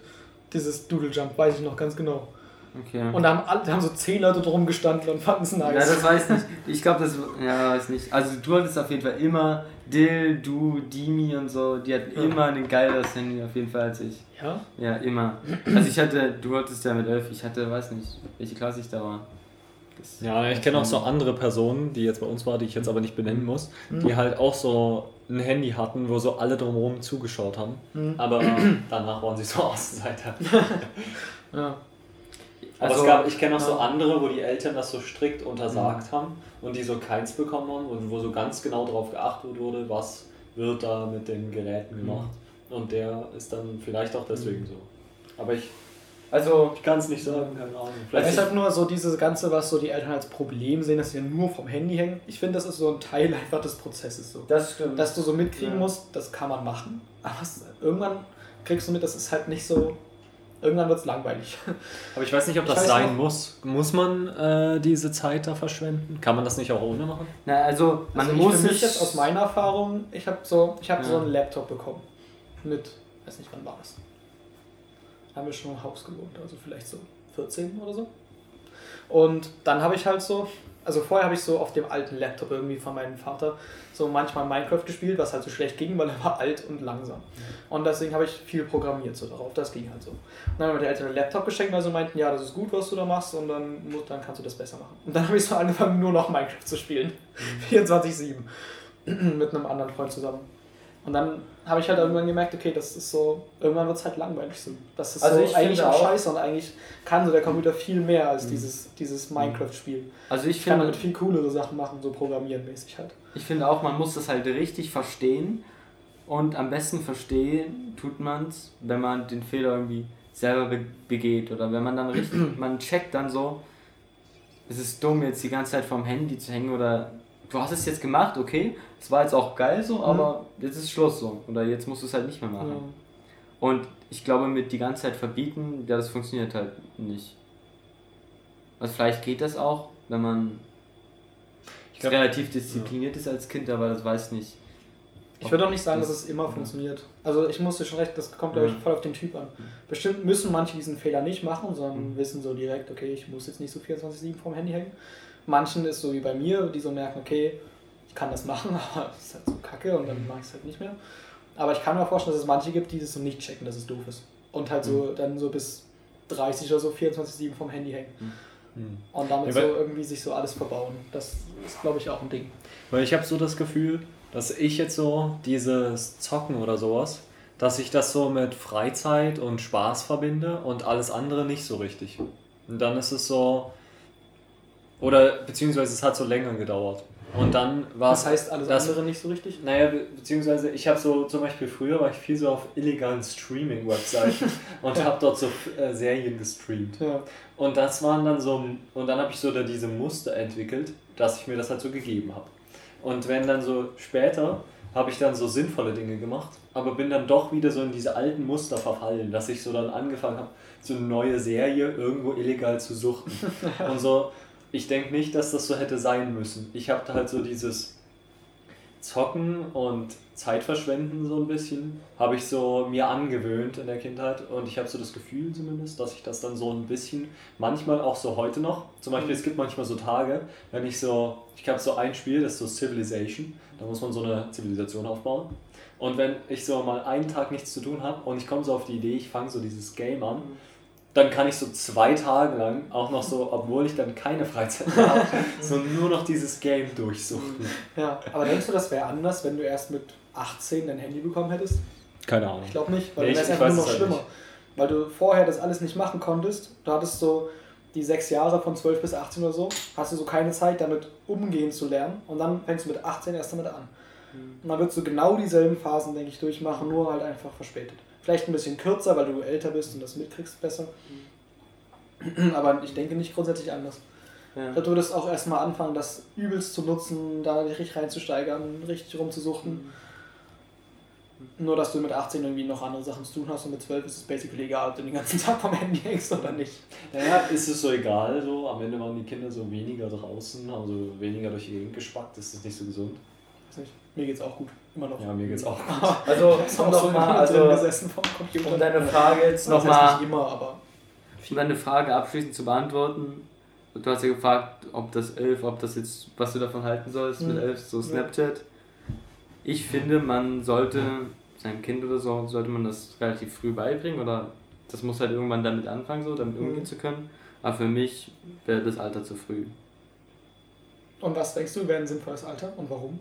Dieses Doodle Jump, weiß ich noch ganz genau. Okay. Und da haben, alle, da haben so zehn Leute drum gestanden und fanden es nice. Ja, das weiß ich nicht. Ich glaube, das. Ja, weiß nicht. Also, du hattest auf jeden Fall immer Dill, du, Dimi und so. Die hatten Ja. immer ein geileres Handy auf jeden Fall als ich. ja? Ja, immer. Also, ich hatte. Du hattest ja mit elf. Ich hatte, weiß nicht, welche Klasse ich da war. Das- Ja, ich kenne auch so andere Personen, die jetzt bei uns war, die ich jetzt aber nicht benennen muss, Mhm. die halt auch so ein Handy hatten, wo so alle drumherum zugeschaut haben. Mhm. Aber danach waren sie so Außenseiter. ja. Aber Also, es gab, ich kenne auch so ja. andere, wo die Eltern das so strikt untersagt Mhm. haben und die so keins bekommen haben und wo so ganz genau darauf geachtet wurde, was wird da mit den Geräten Mhm. gemacht. Und der ist dann vielleicht auch deswegen so. Aber ich Also, Ich kann es nicht sagen, keine Ahnung. Es Vielleicht ist halt nur so dieses Ganze, was so die Eltern als Problem sehen, dass sie ja nur vom Handy hängen. Ich finde, das ist so ein Teil einfach des Prozesses so. das stimmt. Dass du so mitkriegen Ja. musst, das kann man machen. Aber es, irgendwann kriegst du mit, das ist halt nicht so. Irgendwann wird es langweilig. Aber ich weiß nicht, ob Ich das sein noch- muss. Muss man äh, diese Zeit da verschwenden? Kann man das nicht auch ohne machen? Na, also, man also muss ich, für mich es. jetzt aus meiner Erfahrung, ich habe so, ich hab Ja. so einen Laptop bekommen. Mit, weiß nicht, wann war das? Haben wir schon im Haus gewohnt, also vielleicht so 14 oder so. Und dann habe ich halt so, also vorher habe ich so auf dem alten Laptop irgendwie von meinem Vater so manchmal Minecraft gespielt, was halt so schlecht ging, weil er war alt und langsam. Und deswegen habe ich viel programmiert so darauf, das ging halt so. Und dann haben mir die Eltern einen Laptop geschenkt, weil sie meinten, ja, das ist gut, was du da machst und dann, mu- dann kannst du das besser machen. Und dann habe ich so angefangen, nur noch Minecraft zu spielen. 24-7. Mit einem anderen Freund zusammen. Und dann habe ich halt irgendwann gemerkt, okay, das ist so, irgendwann wird es halt langweilig so. Das ist Also so ich eigentlich auch scheiße und eigentlich kann so der Computer viel mehr als dieses, dieses Minecraft-Spiel. Also, ich Ich kann finde, damit viel coolere Sachen machen, so programmiermäßig halt. ich finde auch, man muss das halt richtig verstehen. Und am besten verstehen tut man es, wenn man den Fehler irgendwie selber be begeht. Oder wenn man dann richtig, man checkt dann so, es ist dumm, jetzt die ganze Zeit vom Handy zu hängen oder du hast es jetzt gemacht, okay, es war jetzt auch geil so, aber jetzt ist Schluss so. Oder jetzt musst du es halt nicht mehr machen. Ja. Und ich glaube, mit die ganze Zeit verbieten, ja, das funktioniert halt nicht. Also vielleicht geht das auch, wenn man Ich glaub- relativ diszipliniert ist als Kind, aber das weiß nicht. Ich würde auch nicht sagen, dass Das- es immer funktioniert. Also ich muss dir schon recht, das kommt glaube ich Ja. voll auf den Typ an. Bestimmt müssen manche diesen Fehler nicht machen, sondern Mhm. wissen so direkt, okay, ich muss jetzt nicht so 24-7 vorm Handy hängen. Manchen ist so wie bei mir, die so merken, okay, ich kann das machen, aber es ist halt so kacke und dann mache ich es halt nicht mehr. Aber ich kann mir vorstellen, dass es manche gibt, die das so nicht checken, dass es doof ist. Und halt so dann so bis 30 oder so 24-7 vom Handy hängen. Und damit Ja, so irgendwie sich so alles verbauen. Das ist, glaube ich, auch ein Ding. Weil ich habe so das Gefühl, dass ich jetzt so dieses Zocken oder sowas, dass ich das so mit Freizeit und Spaß verbinde und alles andere nicht so richtig. Und dann ist es so, oder beziehungsweise es hat so länger gedauert. Und dann war Das es heißt alles das- andere nicht so richtig? Naja, be beziehungsweise ich habe so, zum Beispiel früher war ich viel so auf illegalen Streaming-Webseiten und habe dort so äh, Serien gestreamt. Ja. Und das waren dann so, und dann habe ich so da diese Muster entwickelt, dass ich mir das halt so gegeben habe. Und wenn dann so später habe ich dann so sinnvolle Dinge gemacht, aber bin dann doch wieder so in diese alten Muster verfallen, dass ich so dann angefangen habe, so eine neue Serie irgendwo illegal zu suchten. Und so, ich denke nicht, dass das so hätte sein müssen. Ich habe da halt so dieses Zocken und Zeitverschwenden so ein bisschen, habe ich so mir angewöhnt in der Kindheit. Und ich habe so das Gefühl zumindest, dass ich das dann so ein bisschen, manchmal auch so heute noch, zum Beispiel es gibt manchmal so Tage, wenn ich so, ich habe so ein Spiel, das ist so Civilization, da muss man so eine Zivilisation aufbauen. Und wenn ich so mal einen Tag nichts zu tun habe und ich komme so auf die Idee, ich fange so dieses Game an, dann kann ich so zwei Tage lang auch noch so, obwohl ich dann keine Freizeit mehr habe, so nur noch dieses Game durchsuchten. Ja, aber denkst du, das wäre anders, wenn du erst mit 18 dein Handy bekommen hättest? Keine Ahnung. Ich glaube nicht, weil Nee, dann wäre es einfach nur noch halt schlimmer. Weil du vorher das alles nicht machen konntest. Du hattest so die sechs Jahre von 12 bis 18 oder so, hast du so keine Zeit, damit umgehen zu lernen. Und dann fängst du mit 18 erst damit an. Und dann würdest du genau dieselben Phasen, denke ich, durchmachen, nur halt einfach verspätet. Vielleicht ein bisschen kürzer, weil du älter bist und das mitkriegst besser. Aber ich denke nicht grundsätzlich anders. Ja. Ich glaube, du würdest auch erstmal anfangen, das übelst zu nutzen, da richtig reinzusteigern, richtig rumzusuchten. Nur, dass du mit 18 irgendwie noch andere Sachen zu tun hast und mit 12 ist es basically egal, ob du den ganzen Tag vom Handy hängst oder nicht. Naja, ist es so egal, so am Ende waren die Kinder so weniger draußen, also weniger durch die Gegend gespackt, ist das nicht so gesund? Nicht. Mir geht's auch gut, immer noch. Ja, mir geht's auch. Also, Ich hab um auch so nochmal, drin also, gesessen vom Computer. um deine Frage jetzt nochmal, nicht immer, aber um deine Frage abschließend zu beantworten. Du hast ja gefragt, ob das 11, ob das jetzt, was du davon halten sollst mit Mhm. 11, so Snapchat. Ich finde, man sollte seinem Kind oder so, sollte man das relativ früh beibringen oder das muss halt irgendwann damit anfangen, so, damit Mhm. umgehen zu können. Aber für mich wäre das Alter zu früh. Und was denkst du, wäre ein sinnvolles Alter und warum?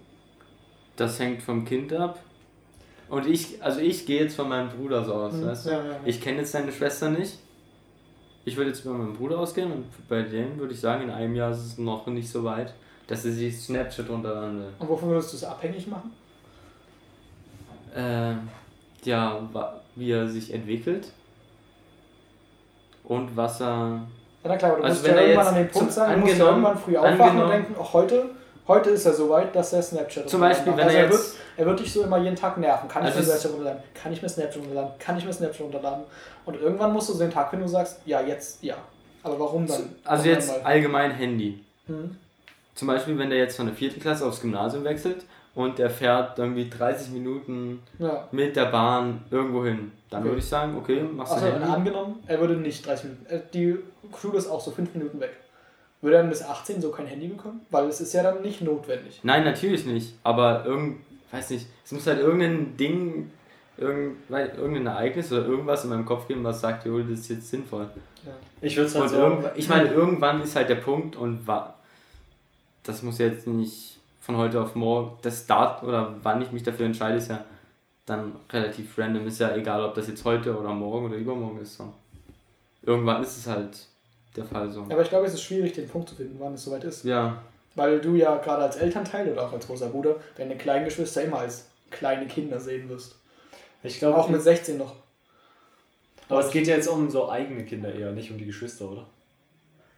Das hängt vom Kind ab. Und ich, also ich gehe jetzt von meinem Bruder so aus, Mhm. weißt du? Ja, ja. Ich kenne jetzt deine Schwester nicht. Ich würde jetzt bei meinem Bruder ausgehen und bei denen würde ich sagen, in einem Jahr ist es noch nicht so weit, dass er sich Snapchat will. Und wovon würdest du es abhängig machen? Äh, ja, wie er sich entwickelt. und was er. Ja, na klar, aber du Also musst ja irgendwann jetzt an den Punkt sein, du musst ja irgendwann früh aufwachen und denken, ach, heute, heute ist er so weit, dass er Snapchat Zum Beispiel, wenn also er er wird, jetzt. er wird dich so immer jeden Tag nerven. Kann ich Also mir es- Snapchat runterladen? Kann ich mir Snapchat runterladen? Kann ich mir Snapchat runterladen? Und irgendwann musst du so den Tag, wenn du sagst, ja, jetzt, ja. Aber warum dann? Also Warum jetzt allgemein Handy. Hm? Zum Beispiel, wenn der jetzt von der vierten Klasse aufs Gymnasium wechselt und der fährt irgendwie 30 Minuten Ja. mit der Bahn irgendwo hin, dann Okay. würde ich sagen, okay, machst du Achso, Handy. angenommen, er würde nicht 30 Minuten. äh, Die Schule ist auch so 5 Minuten weg. Würde er dann bis 18 so kein Handy bekommen? Weil es ist ja dann nicht notwendig. Nein, natürlich nicht. Aber irgend, weiß nicht, es muss halt irgendein Ding, irgend, irgendein Ereignis oder irgendwas in meinem Kopf geben, was sagt, jo, das ist jetzt sinnvoll. Ja. Ich würde es halt Und so. irgendwann, ich meine, irgendwann ist halt der Punkt und wa das muss jetzt nicht von heute auf morgen, das Start oder wann ich mich dafür entscheide, ist ja dann relativ random. Ist ja egal, ob das jetzt heute oder morgen oder übermorgen ist. So. Irgendwann ist es halt der Fall so. Aber ich glaube, es ist schwierig, den Punkt zu finden, wann es soweit ist. Ja, Weil du ja gerade als Elternteil oder auch als großer Bruder deine kleinen Geschwister immer als kleine Kinder sehen wirst. Ich glaube Auch mit 16 noch. Aber es geht ja jetzt um so eigene Kinder eher, nicht um die Geschwister, oder?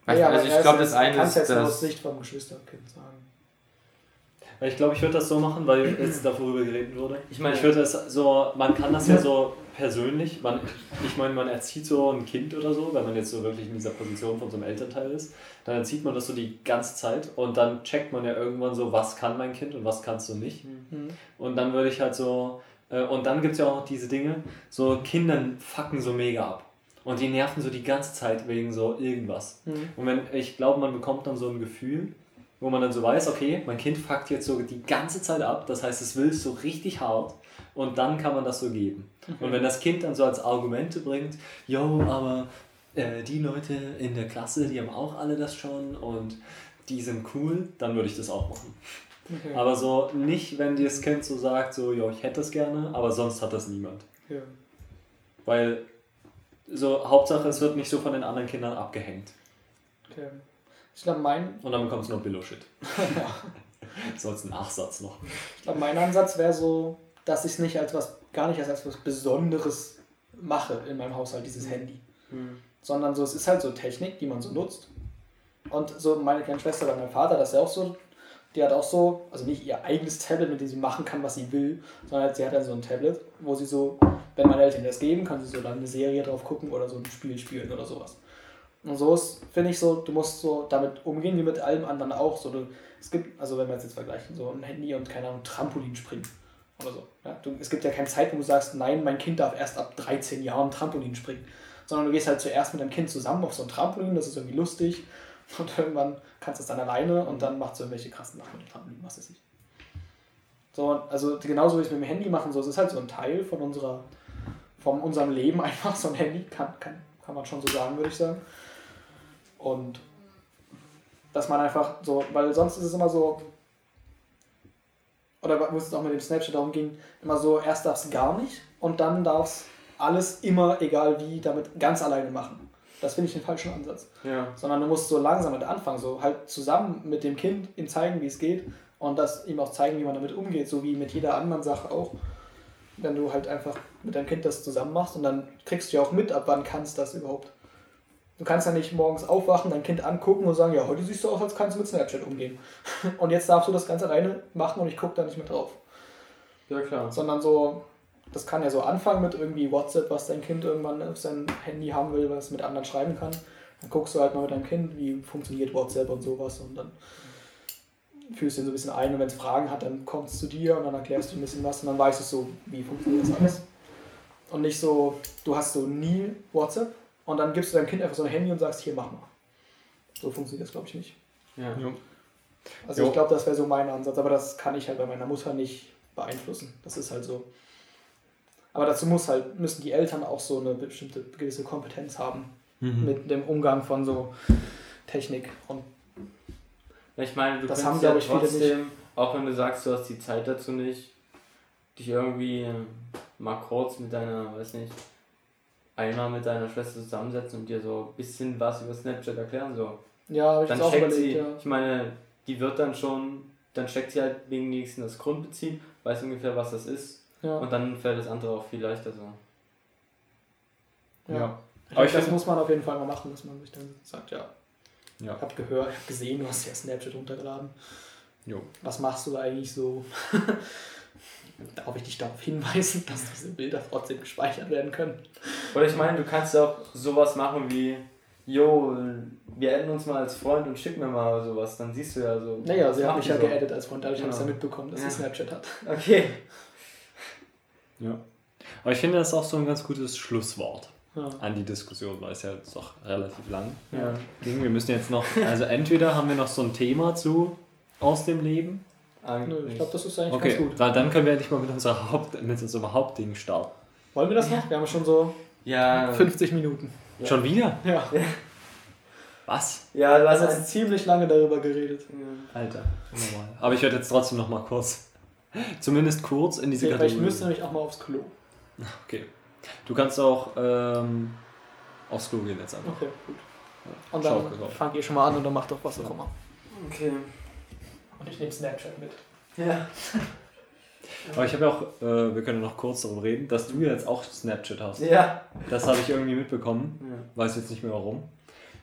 Weißt Ja, du, also aber ich er glaube, ist- das eine kannst ist jetzt nur aus das. Sicht vom Geschwisterkind sagen. Weil Ich glaube, ich würde das so machen, weil jetzt darüber geredet wurde. Ich meine- ich würde es so, man kann das ja so persönlich, man, ich meine, man erzieht so ein Kind oder so, wenn man jetzt so wirklich in dieser Position von so einem Elternteil ist, dann erzieht man das so die ganze Zeit und dann checkt man ja irgendwann so, was kann mein Kind und was kannst du nicht. Mhm. Und dann würde ich halt so, äh, und dann gibt es ja auch noch diese Dinge, so Kindern fucken so mega ab. Und die nerven so die ganze Zeit wegen so irgendwas. Mhm. Und wenn, ich glaube, man bekommt dann so ein Gefühl, wo man dann so weiß, okay, mein Kind fuckt jetzt so die ganze Zeit ab, das heißt, es will so richtig hart und dann kann man das so geben. Und wenn das Kind dann so als Argumente bringt, yo, aber äh, die Leute in der Klasse, die haben auch alle das schon und die sind cool, dann würde ich das auch machen. Okay. Aber so nicht, wenn dir das Kind so sagt, so, jo, ich hätte das gerne, aber sonst hat das niemand. Ja. Weil so, Hauptsache, es wird nicht so von den anderen Kindern abgehängt. Okay. Ich glaube, mein, Und dann bekommst du noch Billo-Shit. so als Nachsatz noch. ich glaub, mein Ansatz wäre so, dass ich es nicht als was, gar nicht als etwas Besonderes mache in meinem Haushalt, dieses Handy. Sondern so, es ist halt so Technik, die man so nutzt. Und so meine kleine Schwester bei meinem Vater, das ist ja auch so, die hat auch so, also nicht ihr eigenes Tablet, mit dem sie machen kann, was sie will, sondern sie hat dann so ein Tablet, wo sie so, wenn meine Eltern das geben, kann sie so dann eine Serie drauf gucken oder so ein Spiel spielen oder sowas. Und so ist, finde ich so, du musst so damit umgehen wie mit allem anderen auch. So, du, es gibt, also wenn wir es jetzt vergleichen, so ein Handy und keine Ahnung, Trampolin springen oder so. Ja? Du, es gibt ja keine Zeit, wo du sagst, nein, mein Kind darf erst ab 13 Jahren Trampolin springen. Sondern du gehst halt zuerst mit deinem Kind zusammen auf so ein Trampolin, das ist irgendwie lustig. Und irgendwann kannst du es dann alleine und dann machst du irgendwelche krassen Sachen mit dem Trampolin, was weiß ich. So, also genauso wie wir es mit dem Handy machen, so, es ist halt so ein Teil von unserer, von unserem Leben einfach, so ein Handy, kann, kann, kann man schon so sagen, würde ich sagen. Und dass man einfach so, weil sonst ist es immer so, oder wo es auch mit dem Snapchat darum ging, immer so, erst darf es gar nicht und dann darf es alles immer, egal wie, damit ganz alleine machen. Das finde ich den falschen Ansatz. Ja. Sondern du musst so langsam mit anfangen, so halt zusammen mit dem Kind ihm zeigen, wie es geht und das ihm auch zeigen, wie man damit umgeht, so wie mit jeder anderen Sache auch. Wenn du halt einfach mit deinem Kind das zusammen machst und dann kriegst du ja auch mit, ab wann kannst du das überhaupt. Du kannst ja nicht morgens aufwachen, dein Kind angucken und sagen, ja, heute siehst du aus, als kannst du mit Snapchat umgehen. Und jetzt darfst du das ganz alleine machen und ich gucke da nicht mehr drauf. Ja, klar. Sondern so, das kann ja so anfangen mit irgendwie WhatsApp, was dein Kind irgendwann auf sein Handy haben will, was es mit anderen schreiben kann. Dann guckst du halt mal mit deinem Kind, wie funktioniert WhatsApp und sowas und dann fühlst du ihn so ein bisschen ein und wenn es Fragen hat, dann kommt es zu dir und dann erklärst du ein bisschen was und dann weißt du so, wie funktioniert das alles. Und nicht so, du hast so nie WhatsApp und dann gibst du deinem Kind einfach so ein Handy und sagst, hier, mach mal. So funktioniert das, glaube ich, nicht. Ja. Also Jo. ich glaube, das wäre so mein Ansatz, aber das kann ich halt bei meiner Mutter nicht beeinflussen. Das ist halt so. Aber dazu muss halt, müssen die Eltern auch so eine bestimmte gewisse Kompetenz haben Mhm. mit dem Umgang von so Technik. Und Ich meine, du Das kannst haben, ja ich, viele trotzdem, auch wenn du sagst, du hast die Zeit dazu nicht, dich irgendwie mal kurz mit deiner, weiß nicht, einmal mit deiner Schwester zusammensetzen und dir so ein bisschen was über Snapchat erklären. So. ja, habe ich Dann jetzt auch checkt überlegt, sie, ja. ich meine, die wird dann schon, dann checkt sie halt wenigstens das Grundprinzip, weiß ungefähr, was das ist Ja, und dann fällt das andere auch viel leichter so. ja. Aber ich das muss man auf jeden Fall mal machen, dass man sich dann sagt, ja, Ja. ich habe gehört, ich habe gesehen, du hast ja Snapchat runtergeladen. Jo. Was machst du eigentlich so? Darf ich dich darauf hinweisen, dass diese Bilder trotzdem gespeichert werden können? Oder ich meine, du kannst auch sowas machen wie, jo, wir adden uns mal als Freund und schick mir mal sowas, dann siehst du ja so. Naja, sie hat mich ja so. geaddet als Freund, dadurch habe ich Genau. ja mitbekommen, dass Ja. sie Snapchat hat. Okay. Ja. Aber ich finde, das ist auch so ein ganz gutes Schlusswort Ja. an die Diskussion, weil es ja jetzt doch relativ lang Ja. ging. Wir müssen jetzt noch, also entweder haben wir noch so ein Thema zu aus dem Leben. Nö, ich glaube, das ist eigentlich Okay, ganz gut. weil dann können wir endlich mal mit, unserer Haupt, mit unserem Hauptding starten. Wollen wir das noch? Wir haben schon so Ja. 50 Minuten. Ja. Schon wieder? Ja, Was? Ja, wir lass haben uns. jetzt ziemlich lange darüber geredet. Alter, normal. Aber ich werde jetzt trotzdem noch mal kurz, zumindest kurz in diese Nee, weil ich Kategorie. müsste nämlich auch mal aufs Klo. Okay. Du kannst auch ähm, aufs Klo gehen jetzt einfach. Okay, gut. Und dann fangt ihr schon mal an und dann macht doch was auch immer. Okay. Und ich nehme Snapchat mit. Ja. Aber ich habe ja auch, äh, wir können noch kurz darüber reden, dass du jetzt auch Snapchat hast. Ja. Das habe ich irgendwie mitbekommen. ja. Weiß jetzt nicht mehr warum.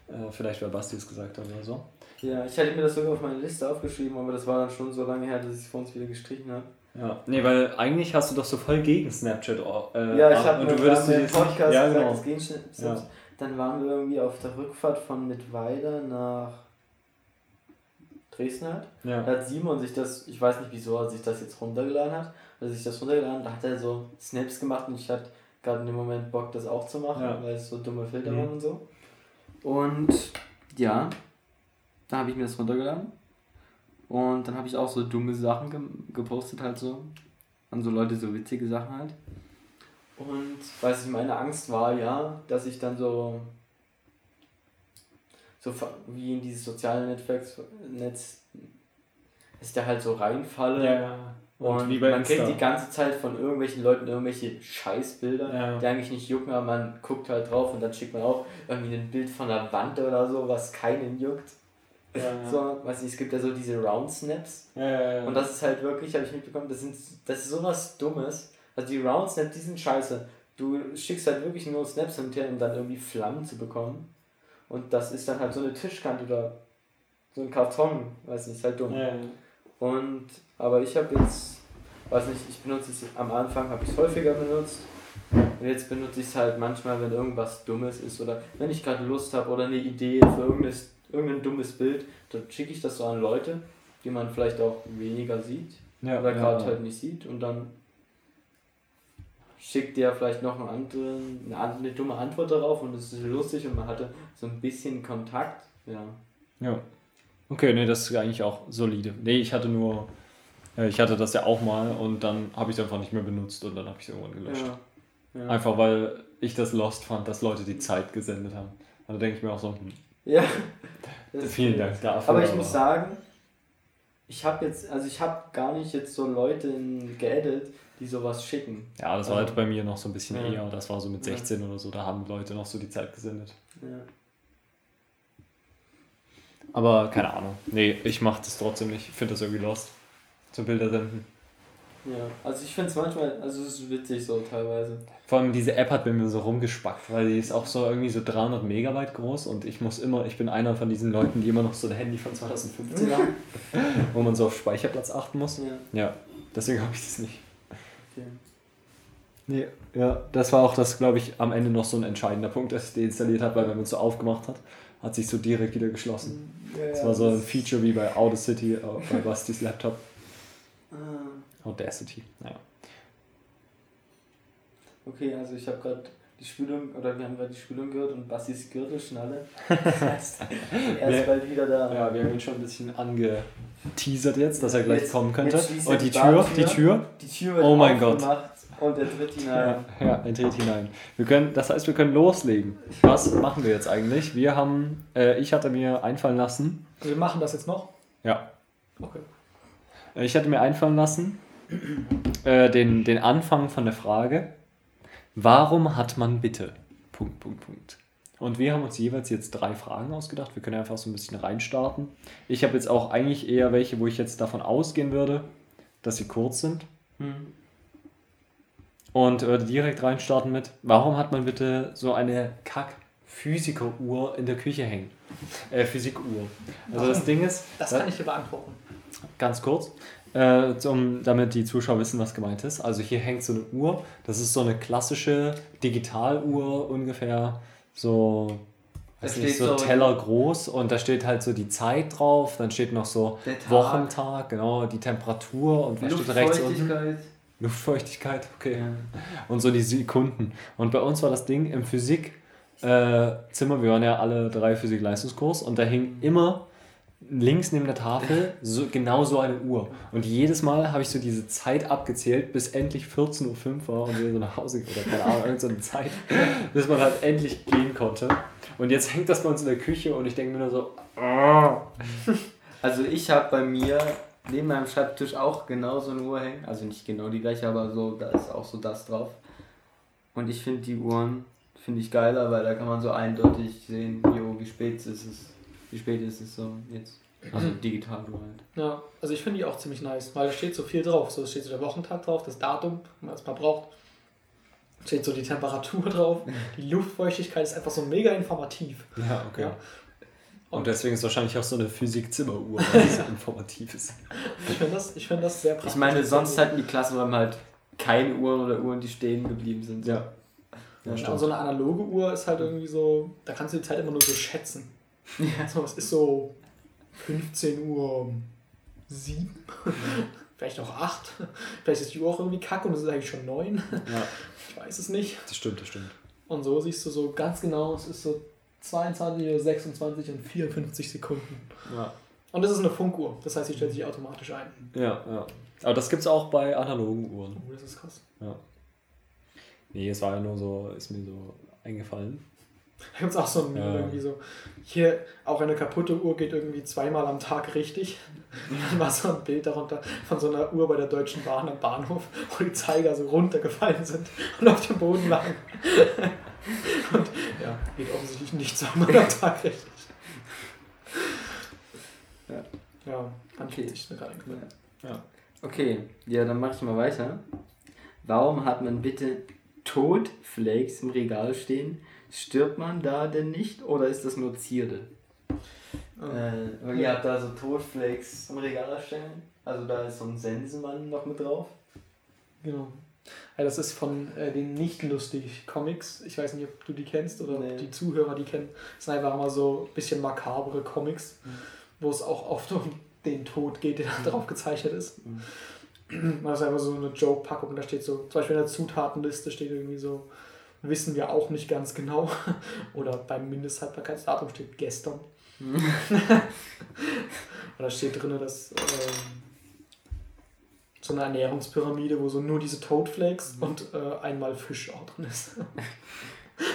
Äh, vielleicht, weil Basti es gesagt hat oder so. Ja, ich hatte mir das sogar auf meine Liste aufgeschrieben, aber das war dann schon so lange her, dass ich es vor uns wieder gestrichen habe. Ja. Nee, weil eigentlich hast du doch so voll gegen Snapchat. Äh, Ja, ich habe und mir du würdest im Podcast ja, gesagt, genau. es ging schnell. Ja. Dann waren wir irgendwie auf der Rückfahrt von Mittweida nach Dresden halt. Ja. Da hat Simon sich das, ich weiß nicht wieso er sich das jetzt runtergeladen hat, als sich das runtergeladen da hat er so Snaps gemacht und ich hatte gerade in dem Moment Bock, das auch zu machen, Ja. weil es so dumme Filter Mhm. waren und so. Und ja, da habe ich mir das runtergeladen. Und dann habe ich auch so dumme Sachen ge gepostet, halt so. An so Leute, so witzige Sachen halt. Und weiß ich, meine Angst war ja, dass ich dann so. So wie in dieses soziale Netzwerk, Netz, ich da halt so reinfalle. Ja. Und, wie bei man kriegt Insta. die ganze Zeit von irgendwelchen Leuten irgendwelche Scheißbilder, Ja. die eigentlich nicht jucken, aber man guckt halt drauf und dann schickt man auch irgendwie ein Bild von der Wand oder so, was keinen juckt. Ja, ja. So, weiß nicht, es gibt ja so diese Round Snaps. Ja. Und das ist halt wirklich, habe ich mitbekommen, das, sind, das ist sowas Dummes. Also die Round Snaps, die sind scheiße. Du schickst halt wirklich nur Snaps hin und her, um dann irgendwie Flammen zu bekommen. Und das ist dann halt so eine Tischkante oder so ein Karton, weiß nicht, ist halt dumm. ja. Und, aber ich habe jetzt, weiß nicht, ich benutze es am Anfang, habe ich es häufiger benutzt. Und jetzt benutze ich es halt manchmal, wenn irgendwas Dummes ist oder wenn ich gerade Lust habe oder eine Idee für irgendein, irgendein dummes Bild, dann schicke ich das so an Leute, die man vielleicht auch weniger sieht ja, oder gerade ja. halt nicht sieht und dann schickt der vielleicht noch einen anderen, eine, an- eine dumme Antwort darauf und es ist lustig und man hatte so ein bisschen Kontakt. Ja. Ja. Okay, nee, das ist eigentlich auch solide. Nee, ich hatte nur, äh, ich hatte das ja auch mal und dann habe ich es einfach nicht mehr benutzt und dann habe ich es irgendwann gelöscht. Ja. Ja. Einfach weil ich das lost fand, dass Leute die Zeit gesendet haben. Da denke ich mir auch so, hm, Ja. Vielen Dank dafür. Aber ich muss sagen, ich habe jetzt, also ich habe gar nicht jetzt so Leute in- die sowas schicken. Ja, das war halt bei mir noch so ein bisschen Ja. eher. Das war so mit Ja. 16 oder so, da haben Leute noch so die Zeit gesendet. Ja. Aber keine Ahnung. Nee, ich mache das trotzdem nicht. Ich finde das irgendwie lost. Zum Bilder senden. ja. Also ich finde es manchmal, also es ist witzig so teilweise. Vor allem diese App hat bei mir so rumgespackt, weil die ist auch so irgendwie so 300 Megabyte groß und ich muss immer, ich bin einer von diesen Leuten, die immer noch so ein Handy von 2015 haben, wo man so auf Speicherplatz achten muss. Ja. Ja, deswegen habe ich das nicht. Nee, ja, das war auch das, glaube ich, am Ende noch so ein entscheidender Punkt, dass ich deinstalliert habe, weil wenn man es so aufgemacht hat, hat sich so direkt wieder geschlossen. Das war so ein Feature wie bei Audacity, äh, bei Bastis Laptop. Ah, Audacity, naja. okay, also ich habe gerade die Spülung, oder wir haben gerade die Spülung gehört und Bassis Gürtelschnalle. Das heißt, er ist bald wieder da. Ja, wir haben ihn schon ein bisschen angeteasert jetzt, dass er gleich Jetzt- kommen könnte. Und er die Tür, die. Tür. Die Tür wird Oh mein Gott. Und er tritt hinein. Ja, ja, er dreht hinein. Wir können, das heißt, wir können loslegen. Was machen wir jetzt eigentlich? Wir haben, äh, ich hatte mir einfallen lassen, Wir machen das jetzt noch. ja, Okay. Äh, Ich hatte mir einfallen lassen, äh, den, den Anfang von der Frage, warum hat man bitte? Punkt, Punkt, Punkt. Und wir haben uns jeweils jetzt drei Fragen ausgedacht. Wir können einfach so ein bisschen reinstarten. Ich habe jetzt auch eigentlich eher welche, wo ich jetzt davon ausgehen würde, dass sie kurz sind. Hm. Und würde direkt reinstarten mit, warum hat man bitte so eine Kack-Physiker-Uhr in der Küche hängen? Äh, Physikuhr. Also das Ding ist, Das kann ich dir beantworten. ganz kurz, äh, zum, damit die Zuschauer wissen, was gemeint ist. Also hier hängt so eine Uhr, das ist so eine klassische Digitaluhr, ungefähr so, nicht, steht so so- Teller groß und da steht halt so die Zeit drauf, dann steht noch so. Wochentag, genau, die Temperatur und was steht rechts unten? Luftfeuchtigkeit. Okay. Und so die Sekunden. Und bei uns war das Ding im Physikzimmer, äh, wir waren ja alle drei Physik-Leistungskurs und da hing immer links neben der Tafel so, genau so eine Uhr. Und jedes Mal habe ich so diese Zeit abgezählt, bis endlich 14.05 Uhr war und wir so nach Hause oder keine Ahnung, irgend so eine Zeit, bis man halt endlich gehen konnte. Und jetzt hängt das bei uns in der Küche und ich denke mir nur so, ah. Also ich habe bei mir neben meinem Schreibtisch auch genau so eine Uhr hängen. Also nicht genau die gleiche, aber so, da ist auch so das drauf. Und ich finde die Uhren, finde ich geiler, weil da kann man so eindeutig sehen, jo, wie spät ist es. Wie spät ist es so jetzt. Also digital Uhr halt. Ja, also ich finde die auch ziemlich nice, weil da steht so viel drauf. So steht so der Wochentag drauf, das Datum, wenn man braucht. Steht so die Temperatur drauf, die Luftfeuchtigkeit ist einfach so mega informativ. Ja, okay. Ja. Und deswegen ist wahrscheinlich auch so eine Physik-Zimmeruhr, weil es so informativ ist. Ich finde das, ich find das sehr praktisch. Ich meine, sonst hatten die Klassenräume halt keine Uhren oder Uhren, die stehen geblieben sind. Ja. Ja, stimmt. und so eine analoge Uhr ist halt irgendwie so, da kannst du die Zeit immer nur so schätzen. Ja. So, es ist so 15 Uhr 7, vielleicht auch 8. Vielleicht ist die Uhr auch irgendwie kacke und es ist eigentlich schon 9. Ja, Ich weiß es nicht. das stimmt, das stimmt. Und so siehst du so ganz genau, es ist so 22 oder 26 und 54 Sekunden. Ja. Und das ist eine Funkuhr, das heißt, sie stellt sich automatisch ein. Ja, ja. Aber das gibt es auch bei analogen Uhren. Oh, das ist krass. Ja. Nee, es war ja nur so, ist mir so eingefallen. Da gibt es auch so ein Meme Ja. irgendwie so, hier auch eine kaputte Uhr geht irgendwie zweimal am Tag richtig. Dann war so ein Bild darunter von so einer Uhr bei der Deutschen Bahn am Bahnhof, wo die Zeiger so runtergefallen sind und auf dem Boden lagen. Und ja, geht offensichtlich nicht zweimal am Tag richtig. Ja. Ja, dann Okay. ich mir gerade eingefallen. Ja. Okay, ja, dann mach ich mal weiter. Warum hat man bitte Todflakes im Regal stehen? Stirbt man da denn nicht oder ist das nur Zierde? Äh, weil ihr habt da so Todflakes im Regal stellen. Also da ist so ein Sensenmann noch mit drauf. Genau. Ja, das ist von äh, den Nicht-Lustig-Comics. Ich weiß nicht, ob du die kennst oder Nee. ob die Zuhörer die kennen. Das sind einfach immer so ein bisschen makabere Comics, wo es auch oft um den Tod geht, der da drauf gezeichnet ist. Das ist einfach so eine Joke-Packung. Da steht so, zum Beispiel in der Zutatenliste steht irgendwie so, wissen wir auch nicht ganz genau. Oder beim Mindesthaltbarkeitsdatum steht gestern. Oder steht drin, dass ähm, so eine Ernährungspyramide, wo so nur diese Toadflakes und äh, einmal Fisch auch drin ist.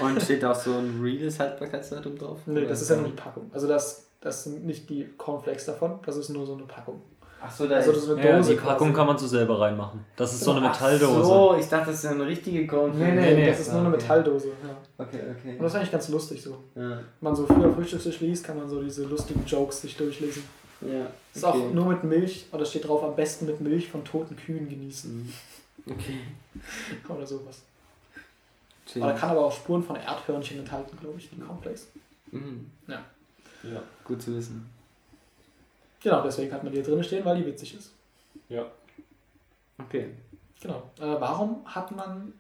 Und steht auch so ein reales Haltbarkeitsdatum drauf? nee, Oder das ist ja nur die Packung. Also das, das sind nicht die Cornflakes davon, das ist nur so eine Packung. Ach so, da Also ist. das ist eine Ja, Dose die Packung quasi. kann man so selber reinmachen. Das ist so eine Ach Metalldose. so, ich dachte, das ist eine richtige Cornflakes. Nee, nee, nee, das ist nur eine okay. Metalldose. Ja. Okay, okay. Und das ist eigentlich ganz lustig so. Ja, Wenn man so früher Frühstückstisch liest, kann man so diese lustigen Jokes sich durchlesen. Ja. Das ist auch nur mit Milch, oder steht drauf, am besten mit Milch von toten Kühen genießen. Okay. Oder sowas. Aber da kann aber auch Spuren von Erdhörnchen enthalten, glaube ich, die Cornflakes. Mhm. Ja. Gut zu wissen. Genau, deswegen hat man die hier drin stehen, weil die witzig ist. ja. Okay. Genau. Äh, warum hat man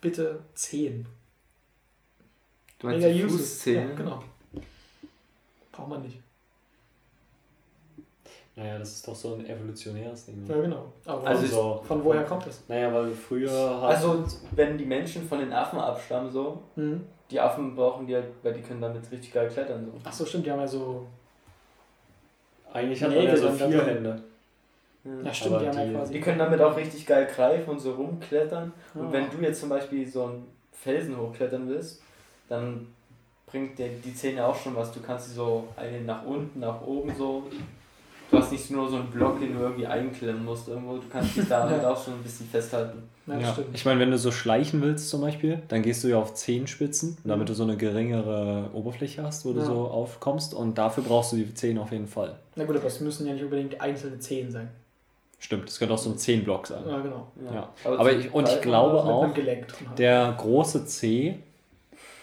bitte Zehen? Du meinst die useless. Fußzähne? Ja, genau. Braucht man nicht. Naja, das ist doch so ein evolutionäres Ding. Ja, genau. Aber Also so, von woher kommt das? naja, weil früher hat, Also, wenn die Menschen von den Affen abstammen, so, Mhm. die Affen brauchen die halt, weil die können damit richtig geil klettern. So. Ach so, stimmt, die haben ja so. eigentlich hat man ja so vier. Hände. Ja, stimmt, Aber die haben ja die- quasi. Die können damit auch richtig geil greifen und so rumklettern. Und Ja. wenn du jetzt zum Beispiel so einen Felsen hochklettern willst, dann bringt dir die Zähne auch schon was. Du kannst sie so einen nach unten, nach oben so. Du hast nicht nur so einen Block, den du irgendwie einklemmen musst irgendwo. Du kannst dich damit Ja. auch schon ein bisschen festhalten. Ja, Ja. stimmt. Ich meine, wenn du so schleichen willst zum Beispiel, dann gehst du ja auf Zehenspitzen, damit du so eine geringere Oberfläche hast, wo du Ja. so aufkommst. Und dafür brauchst du die Zehen auf jeden Fall. Na gut, aber es müssen ja nicht unbedingt einzelne Zehen sein. Stimmt, das könnte auch so ein 10-Block sein. Ja, genau. Ja. Aber ich, und ich glaube auch, hat. der große C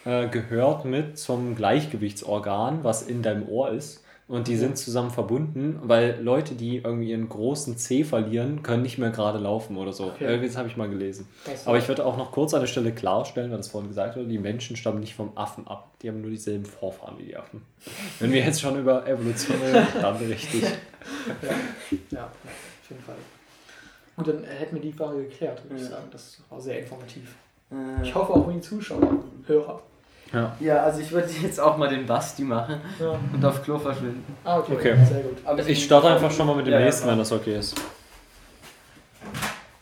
äh, gehört mit zum Gleichgewichtsorgan, was in deinem Ohr ist. Und die sind zusammen verbunden, weil Leute, die irgendwie ihren großen C verlieren, können nicht mehr gerade laufen oder so. Okay. Irgendwie das habe ich mal gelesen. Aber ich würde auch noch kurz an der Stelle klarstellen, weil das vorhin gesagt wurde, die Menschen stammen nicht vom Affen ab. Die haben nur dieselben Vorfahren wie die Affen. Wenn wir jetzt schon über Evolution reden, dann richtig. Ja, auf jeden Fall. Gut, dann hätten wir die Frage geklärt, würde ich Ja. sagen. Das war sehr informativ. Äh, Ich hoffe auch für die Zuschauer, Hörer. Ja. ja, also ich würde jetzt auch mal den Basti machen Ja. und auf Klo verschwinden. Ah, okay. Okay. Sehr gut. Aber Ich starte einfach schon mal mit dem Ja, nächsten, wenn das okay ist.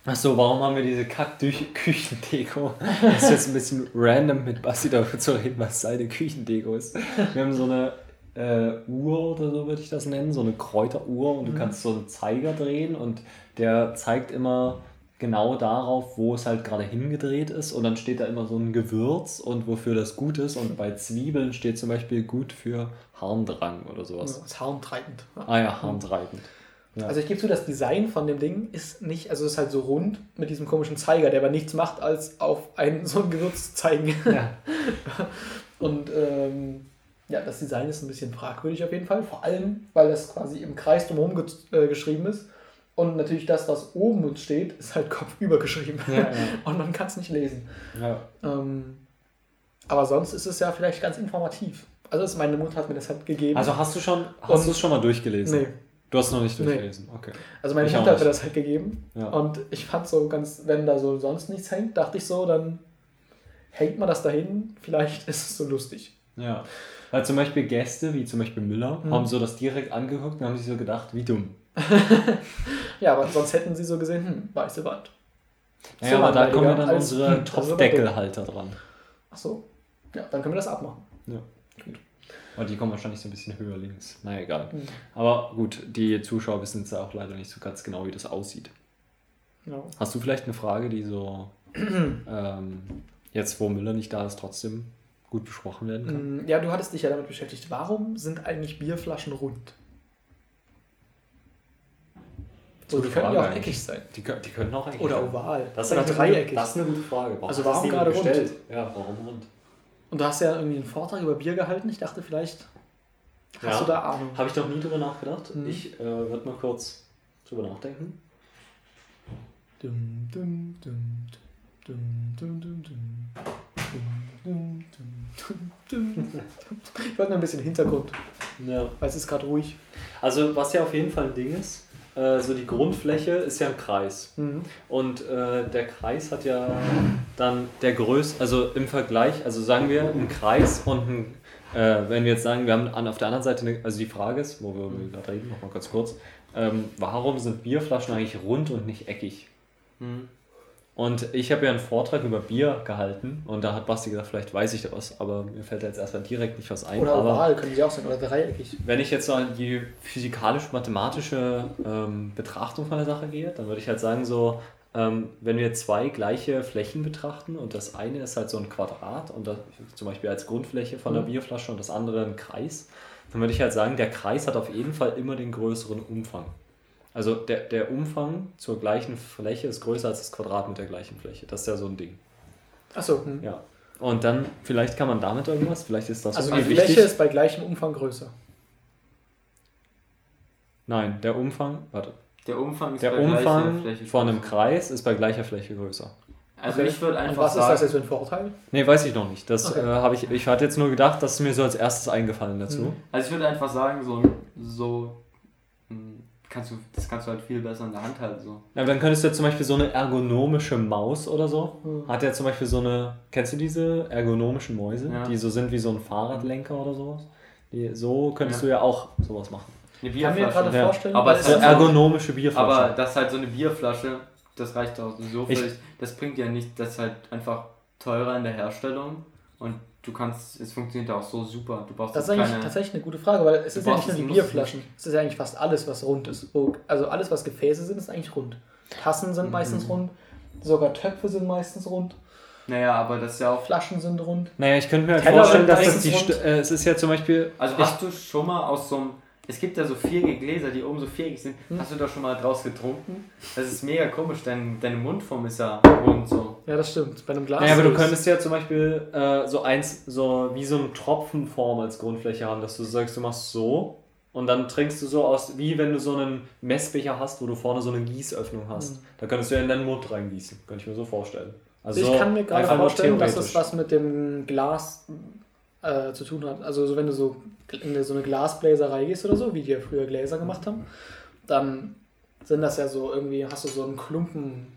Achso, warum haben wir diese Kack-Küchendeko? Das ist jetzt ein bisschen random mit Basti darüber zu reden, was seine Küchendeko ist. Wir haben so eine äh, Uhr oder so würde ich das nennen, so eine Kräuteruhr und du kannst so einen Zeiger drehen und der zeigt immer genau darauf, wo es halt gerade hingedreht ist und dann steht da immer so ein Gewürz und wofür das gut ist und bei Zwiebeln steht zum Beispiel gut für Harndrang oder sowas. Das ist harntreibend. Ja. Ah ja, harntreibend. Ja. Also ich gebe zu, das Design von dem Ding ist nicht, also es ist halt so rund mit diesem komischen Zeiger, der aber nichts macht, als auf ein so ein Gewürz zu zeigen. Ja. Und ähm, ja, das Design ist ein bisschen fragwürdig auf jeden Fall. Vor allem, weil das quasi im Kreis drumherum ge äh, geschrieben ist. Und natürlich das, was oben uns steht, ist halt kopfüber geschrieben. Ja, ja. Und man kann es nicht lesen. Ja. Ähm, aber sonst ist es ja vielleicht ganz informativ. Also es- meine Mutter hat mir das halt gegeben. Also hast du schon, hast du es schon mal durchgelesen? nee. Du hast noch nicht Nee. durchgelesen, okay. Also meine Ich Mutter hat mir das halt gegeben. Und ich fand so ganz, wenn da so sonst nichts hängt, dachte ich so, dann hängt man das dahin, vielleicht ist es so lustig. Ja. Weil zum Beispiel Gäste, wie zum Beispiel Müller, Mhm. haben so das direkt angeguckt und haben sich so gedacht, wie dumm. Ja, aber sonst hätten sie so gesehen, hm, weiße Wand. Ja, So aber da kommen ja dann unsere hm, Topfdeckelhalter dran. Ach so. Ja, dann können wir das abmachen. Ja. Gut. Aber die kommen wahrscheinlich so ein bisschen höher links. Naja, egal. Mhm. Aber gut, die Zuschauer wissen jetzt auch leider nicht so ganz genau, wie das aussieht. Genau. Hast du vielleicht eine Frage, die so ähm, jetzt, wo Müller nicht da ist, trotzdem gut besprochen werden kann? Mm, Ja, du hattest dich ja damit beschäftigt. Warum sind eigentlich Bierflaschen rund? So, die können Frage ja auch eckig sein. Die, die können auch eigentlich. Oder oval. Das ist Oder dreieckig. Das ist eine gute Frage. Warum Also warum gerade rund? gestellt? Ja, warum rund? Und du hast ja irgendwie einen Vortrag über Bier gehalten. Ich dachte, vielleicht hast Ja. du da Ahnung. Habe ich noch nie drüber nachgedacht. Mhm. Ich äh, würde mal kurz drüber nachdenken. Dum, dum, dum. Ich wollte nur ein bisschen Hintergrund, Ja. weil es ist gerade ruhig. Also, was ja auf jeden Fall ein Ding ist, äh, so die Grundfläche ist ja ein Kreis. Mhm. Und äh, der Kreis hat ja dann der größte, also im Vergleich, also sagen wir ein Kreis und ein, äh, wenn wir jetzt sagen, wir haben an, auf der anderen Seite, eine, also die Frage ist, wo wir Mhm. gerade reden, nochmal ganz kurz, ähm, warum sind Bierflaschen eigentlich rund und nicht eckig? Hm. Und ich habe ja einen Vortrag über Bier gehalten und da hat Basti gesagt, vielleicht weiß ich das, aber mir fällt da jetzt erstmal direkt nicht was ein. Oder aber oval können sie auch sein, oder dreieckig. wenn ich jetzt so an die physikalisch-mathematische ähm, Betrachtung von der Sache gehe, dann würde ich halt sagen, so, ähm, wenn wir zwei gleiche Flächen betrachten und das eine ist halt so ein Quadrat und das zum Beispiel als Grundfläche von der Mhm. Bierflasche und das andere ein Kreis, dann würde ich halt sagen, der Kreis hat auf jeden Fall immer den größeren Umfang. Also der, der Umfang zur gleichen Fläche ist größer als das Quadrat mit der gleichen Fläche. Das ist ja so ein Ding. Achso. Hm. Ja. Und dann, vielleicht kann man damit irgendwas, vielleicht ist das Also die Fläche ist bei gleichem Umfang größer. Nein, der Umfang, warte. Der Umfang ist Der bei gleicher Umfang Fläche von einem größer. Kreis ist bei gleicher Fläche größer. Also Okay. ich würde Und einfach was ist sagen, das jetzt für ein Vorteil? Nee, weiß ich noch nicht. Das Okay. äh, habe ich. Ich hatte jetzt nur gedacht, das ist mir so als erstes eingefallen dazu. Mhm. also ich würde einfach sagen, so, so kannst du, das kannst du halt viel besser in der Hand halten. So. Ja, aber dann könntest du zum Beispiel so eine ergonomische Maus oder so. Mhm. Hat ja zum Beispiel so eine. Kennst du diese ergonomischen Mäuse, Ja. die so sind wie so ein Fahrradlenker oder sowas? Die, so könntest Ja. du ja auch sowas machen. Eine Ich kann mir Bierflasche. gerade Ja. vorstellen, Aber So ist ergonomische Bierflaschen. Aber das ist halt so eine Bierflasche, das reicht auch so Ich- völlig. Das bringt ja nicht, das ist halt einfach teurer in der Herstellung und du kannst, es funktioniert auch so super. Du brauchst Das ist keine, tatsächlich eine gute Frage, weil es ist ja nicht nur die Bierflaschen. Es ist ja eigentlich fast alles, was rund ist. Also alles, was Gefäße sind, ist eigentlich rund. Tassen sind meistens Mhm. rund. Sogar Töpfe sind meistens rund. Naja, aber das ist ja auch. Flaschen sind rund. naja, ich könnte mir halt vorstellen, dass das meistens die. St- Äh, es ist ja zum Beispiel. Also hast du schon mal aus so einem Es gibt ja so vierige Gläser, die oben so viereckig sind. Hm. Hast du da schon mal draus getrunken? Das ist mega komisch, dein, deine Mundform ist ja rund so. Ja, das stimmt. Bei einem Glas. Naja, aber du könntest ja zum Beispiel äh, so eins, so wie so eine Tropfenform als Grundfläche haben, dass du sagst, du machst so und dann trinkst du so aus, wie wenn du so einen Messbecher hast, wo du vorne so eine Gießöffnung hast. Mhm. Da könntest du ja in deinen Mund reingießen. Könnte ich mir so vorstellen. Also ich kann mir gerade vorstellen, dass es was mit dem Glas äh, zu tun hat. Also so, wenn du so in so eine Glasbläserei gehst oder so, wie die ja früher Gläser gemacht haben, dann sind das ja so irgendwie, hast du so einen Klumpen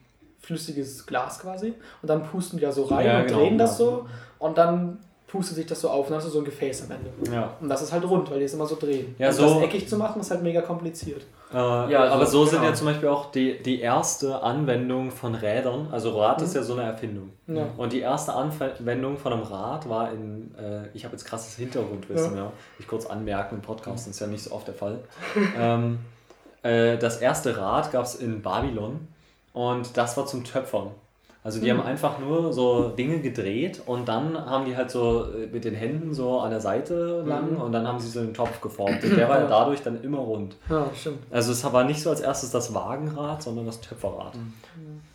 flüssiges Glas quasi und dann pusten die da so rein Ja, und genau, drehen das ja. so und dann pustet sich das so auf und dann hast du so ein Gefäß am Ende. Ja. Und das ist halt rund, weil die es immer so drehen. Ja, und so- das eckig zu machen ist halt mega kompliziert. Äh, Ja, aber so- so sind genau. ja zum Beispiel auch die, die erste Anwendung von Rädern. Also Rad ist ja so eine Erfindung. Ja. Und die erste Anwendung von einem Rad war in, äh, ich habe jetzt krasses Hintergrundwissen, ja. Ich kurz anmerken, im Podcast das ist ja nicht so oft der Fall. ähm, äh, das erste Rad gab es in Babylon und das war zum Töpfern. Also die haben einfach nur so Dinge gedreht und dann haben die halt so äh, mit den Händen so an der Seite lang und dann haben sie so einen Topf geformt. Und der war ja dadurch dann immer rund. Ja, stimmt. Also es war nicht so als erstes das Wagenrad, sondern das Töpferrad.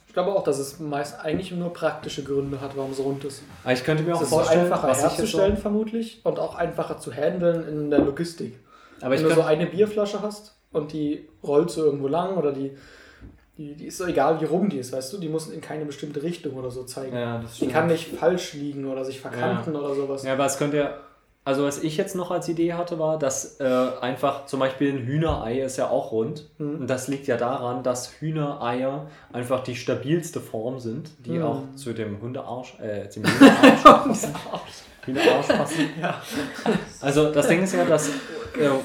Ich glaube auch, dass es meist eigentlich nur praktische Gründe hat, warum es rund ist. Aber ich könnte mir auch Es ist so vorstellen, einfacher herzustellen vermutlich und auch einfacher zu handeln in der Logistik. So, aber Wenn du so eine Bierflasche hast und die rollst du irgendwo lang oder die, die, die ist so egal, wie rum die ist, weißt du, die muss in keine bestimmte Richtung oder so zeigen. Ja, das die stimmt. kann nicht falsch liegen oder sich verkanten oder sowas. ja, aber es könnte ja, also was ich jetzt noch als Idee hatte, war, dass äh, einfach zum Beispiel ein Hühnerei ist ja auch rund. Mhm. Und das liegt ja daran, dass Hühnereier einfach die stabilste Form sind, die Mhm. auch zu dem Hundearsch, äh, zum Hühnerarsch, Hühnerarsch passen. Also das Ding ist ja, dass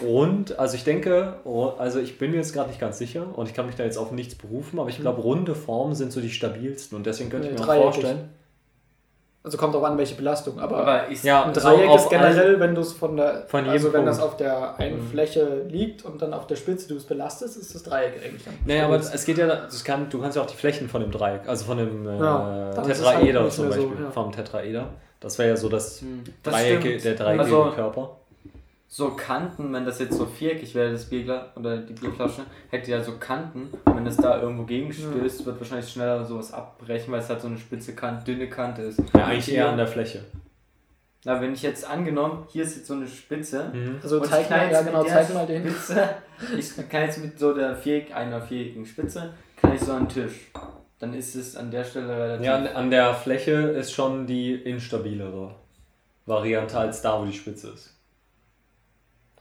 rund, also ich denke, also ich bin mir jetzt gerade nicht ganz sicher und ich kann mich da jetzt auf nichts berufen, aber ich glaube, runde Formen sind so die stabilsten und deswegen könnte ich Nee, mir auch dreieckig. vorstellen. Also kommt auch an, welche Belastung. Aber, Aber ist, Ja, ein so Dreieck auf ist generell, wenn du es von der, Von also wenn das Punkt. auf der einen Mhm. Fläche liegt und dann auf der Spitze du es belastest, ist das Dreieck eigentlich dann. Naja, aber es geht ja, das kann, du kannst ja auch die Flächen von dem Dreieck, also von dem äh, Ja, halt Tetraeder nicht zum mehr so, Beispiel, ja. vom Tetraeder. Das wäre ja so das, Hm, das Dreiecke, der dreieckige Also, Körper. So Kanten, wenn das jetzt so viereckig wäre, das Bierglas oder die Bierflasche, hätte ja so Kanten. Und wenn es da irgendwo gegenstößt, wird wahrscheinlich schneller sowas abbrechen, weil es halt so eine spitze Kante, dünne Kante ist. Ja, eigentlich eher an der Fläche. Na, wenn ich jetzt angenommen, hier ist jetzt so eine Spitze. Mhm. Also zeig kann mal, ja mit genau, zeig mal den. Spitze, ich kann jetzt mit so der Viereck, einer viereckigen Spitze, kann ich so einen Tisch. Dann ist es an der Stelle relativ. Ja, an, an der Fläche ist schon die instabilere Variante als da, wo die Spitze ist.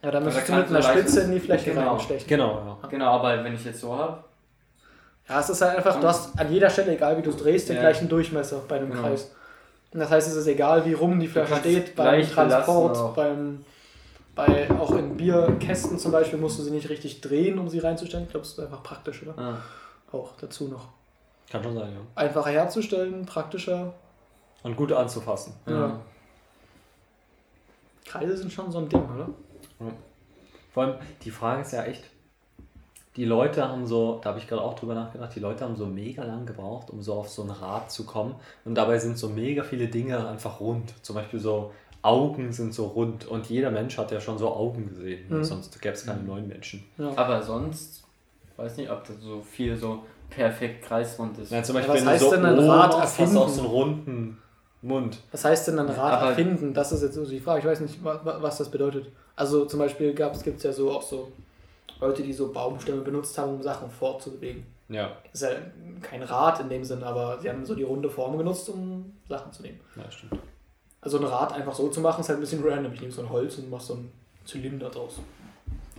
Ja, dann müsstest du mit einer Spitze in die Fläche Genau. reinstechen. Genau, ja. Genau, aber wenn ich jetzt so habe, Ja, es ist halt einfach, du hast an jeder Stelle, egal wie du es drehst, den Ja. gleichen Durchmesser bei einem Genau. Kreis. Und das heißt, es ist egal, wie rum die Flasche steht, beim Transport, auch. beim, bei, auch in Bierkästen zum Beispiel musst du sie nicht richtig drehen, um sie reinzustellen. Ich glaube, das ist einfach praktisch, oder? ah, Auch dazu noch. Kann schon sein, ja. Einfacher herzustellen, praktischer. Und gut anzufassen. ja. Ja. Kreise sind schon so ein Ding, oder? Vor allem, die Frage ist ja echt, die Leute haben so, da habe ich gerade auch drüber nachgedacht, die Leute haben so mega lang gebraucht, um so auf so ein Rad zu kommen. Und dabei sind so mega viele Dinge einfach rund. Zum Beispiel so Augen sind so rund. Und jeder Mensch hat ja schon so Augen gesehen. Mhm. Sonst gäbe es keine neuen Menschen. Ja. Aber sonst, weiß nicht, ob das so viel so perfekt kreisrund ist. Ja, zum Beispiel, was heißt so denn ein Rad machst, hast du auch erfinden? so einen runden Mund. Was heißt denn ein Rad Aber- erfinden? Das ist jetzt so die Frage. Ich weiß nicht, wa- wa- was das bedeutet. Also zum Beispiel gibt es ja so auch so Leute, die so Baumstämme benutzt haben, um Sachen fortzubewegen. Ja, ist ja kein Rad in dem Sinn, aber sie haben so die runde Form genutzt, um Sachen zu nehmen. ja stimmt. Also ein Rad einfach so zu machen, ist halt ein bisschen random. Ich nehme so ein Holz und mache so einen Zylinder draus.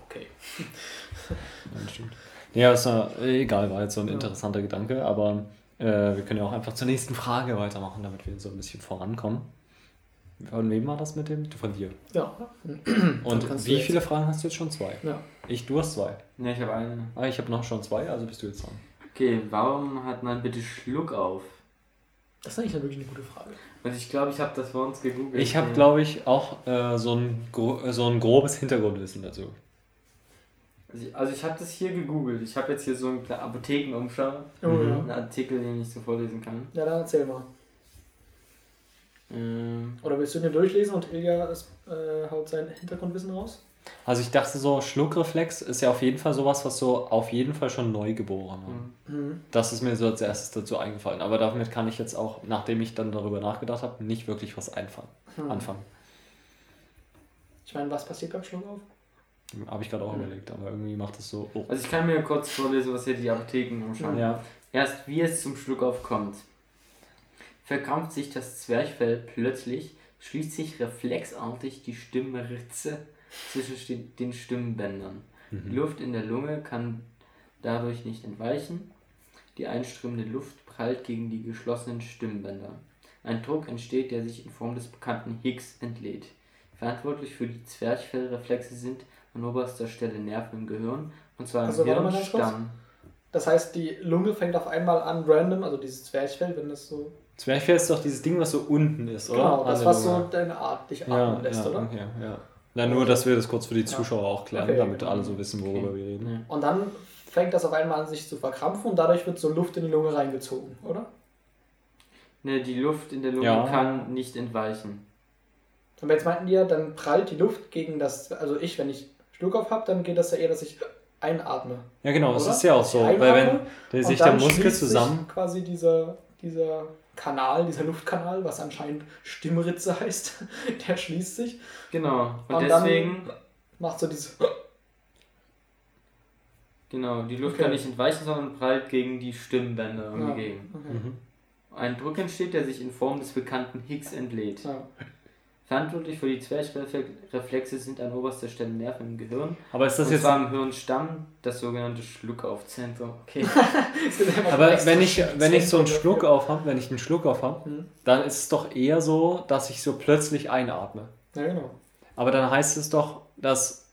Okay. Ja, stimmt. Ja, ist ja egal, war jetzt so ein Ja. interessanter Gedanke, aber äh, wir können ja auch einfach zur nächsten Frage weitermachen, damit wir so ein bisschen vorankommen. Von wem war das mit dem? Von dir. Ja. Und wie jetzt- viele Fragen hast du jetzt schon? Zwei. ja. Ich, du hast zwei. Ne, ich habe eine. Ah, ich habe noch schon zwei, also bist du jetzt dran. Okay, warum hat man bitte Schluck auf? Das ist eigentlich eine wirklich eine gute Frage. Also ich glaube, ich habe das vor uns gegoogelt. Ich habe, Ja. glaube ich, auch äh, so, ein, so ein grobes Hintergrundwissen dazu. Also ich, also ich habe das hier gegoogelt. Ich habe jetzt hier so einen kleinen Apothekenumschau. Oh, Mhm. Einen Artikel, den ich so vorlesen kann. ja. ja, dann erzähl mal. Ähm, Oder willst du den durchlesen und Ilja ist, äh, haut sein Hintergrundwissen raus? Also ich dachte so, Schluckreflex ist ja auf jeden Fall sowas, was so auf jeden Fall schon Neugeborene. Mhm. Mhm. Das ist mir so als erstes dazu eingefallen. Aber damit kann ich jetzt auch, nachdem ich dann darüber nachgedacht habe, nicht wirklich was einfallen, Hm. anfangen. Ich meine, was passiert beim Schluckauf? Habe ich gerade auch überlegt, aber irgendwie macht es so. Oh. Also ich kann mir kurz vorlesen, was hier die Apotheken umschauen. Ja. Erst wie es zum Schluckauf kommt. Verkrampft sich das Zwerchfell plötzlich, schließt sich reflexartig die Stimmritze zwischen den Stimmbändern. Die Luft in der Lunge kann dadurch nicht entweichen. Die einströmende Luft prallt gegen die geschlossenen Stimmbänder. Ein Druck entsteht, der sich in Form des bekannten Hicks entlädt. Verantwortlich für die Zwerchfellreflexe sind an oberster Stelle Nerven im Gehirn, und zwar im Also. Hirnstamm. Das heißt, die Lunge fängt auf einmal an, random, also dieses Zwerchfell, wenn das so. Zwerchfell ist doch dieses Ding, was so unten ist, oder? Genau, das, was so deine Art dich atmen ja, lässt, ja, oder? Okay, ja. Na, nur, dass wir das kurz für die Zuschauer auch klären, Okay. damit alle so wissen, worüber Okay. wir reden. Ja. Und dann fängt das auf einmal an, sich zu verkrampfen und dadurch wird so Luft in die Lunge reingezogen, oder? Ne, die Luft in der Lunge Ja. kann nicht entweichen. Und jetzt meinten die ja, dann prallt die Luft gegen das, also ich, wenn ich Schluckauf habe, dann geht das ja eher, dass ich einatme. Ja, genau, das ist ja auch so. Weil wenn der, sich der Muskel zusammen. Sich quasi dieser, dieser Kanal, dieser Luftkanal, was anscheinend Stimmritze heißt, der schließt sich, Genau. Und, Und dann- deswegen, macht so dieses. genau, die Luft Okay. kann nicht entweichen, sondern prallt gegen die Stimmbänder irgendwie Ja. gegen. Okay. Mhm. Ein Druck entsteht, der sich in Form des bekannten Hicks entlädt. Ja. Verantwortlich für die Zwerchreflexe sind an oberster Stelle Nerven im Gehirn. Aber ist das und jetzt. zwar im Hirnstamm, das sogenannte Schluckaufzentrum. Okay. Aber wenn ich, wenn ich so einen Zentren Schluck dafür. auf habe, wenn ich einen Schluck auf habe, Mhm. dann ist es doch eher so, dass ich so plötzlich einatme. Ja, genau. Aber dann heißt es doch, dass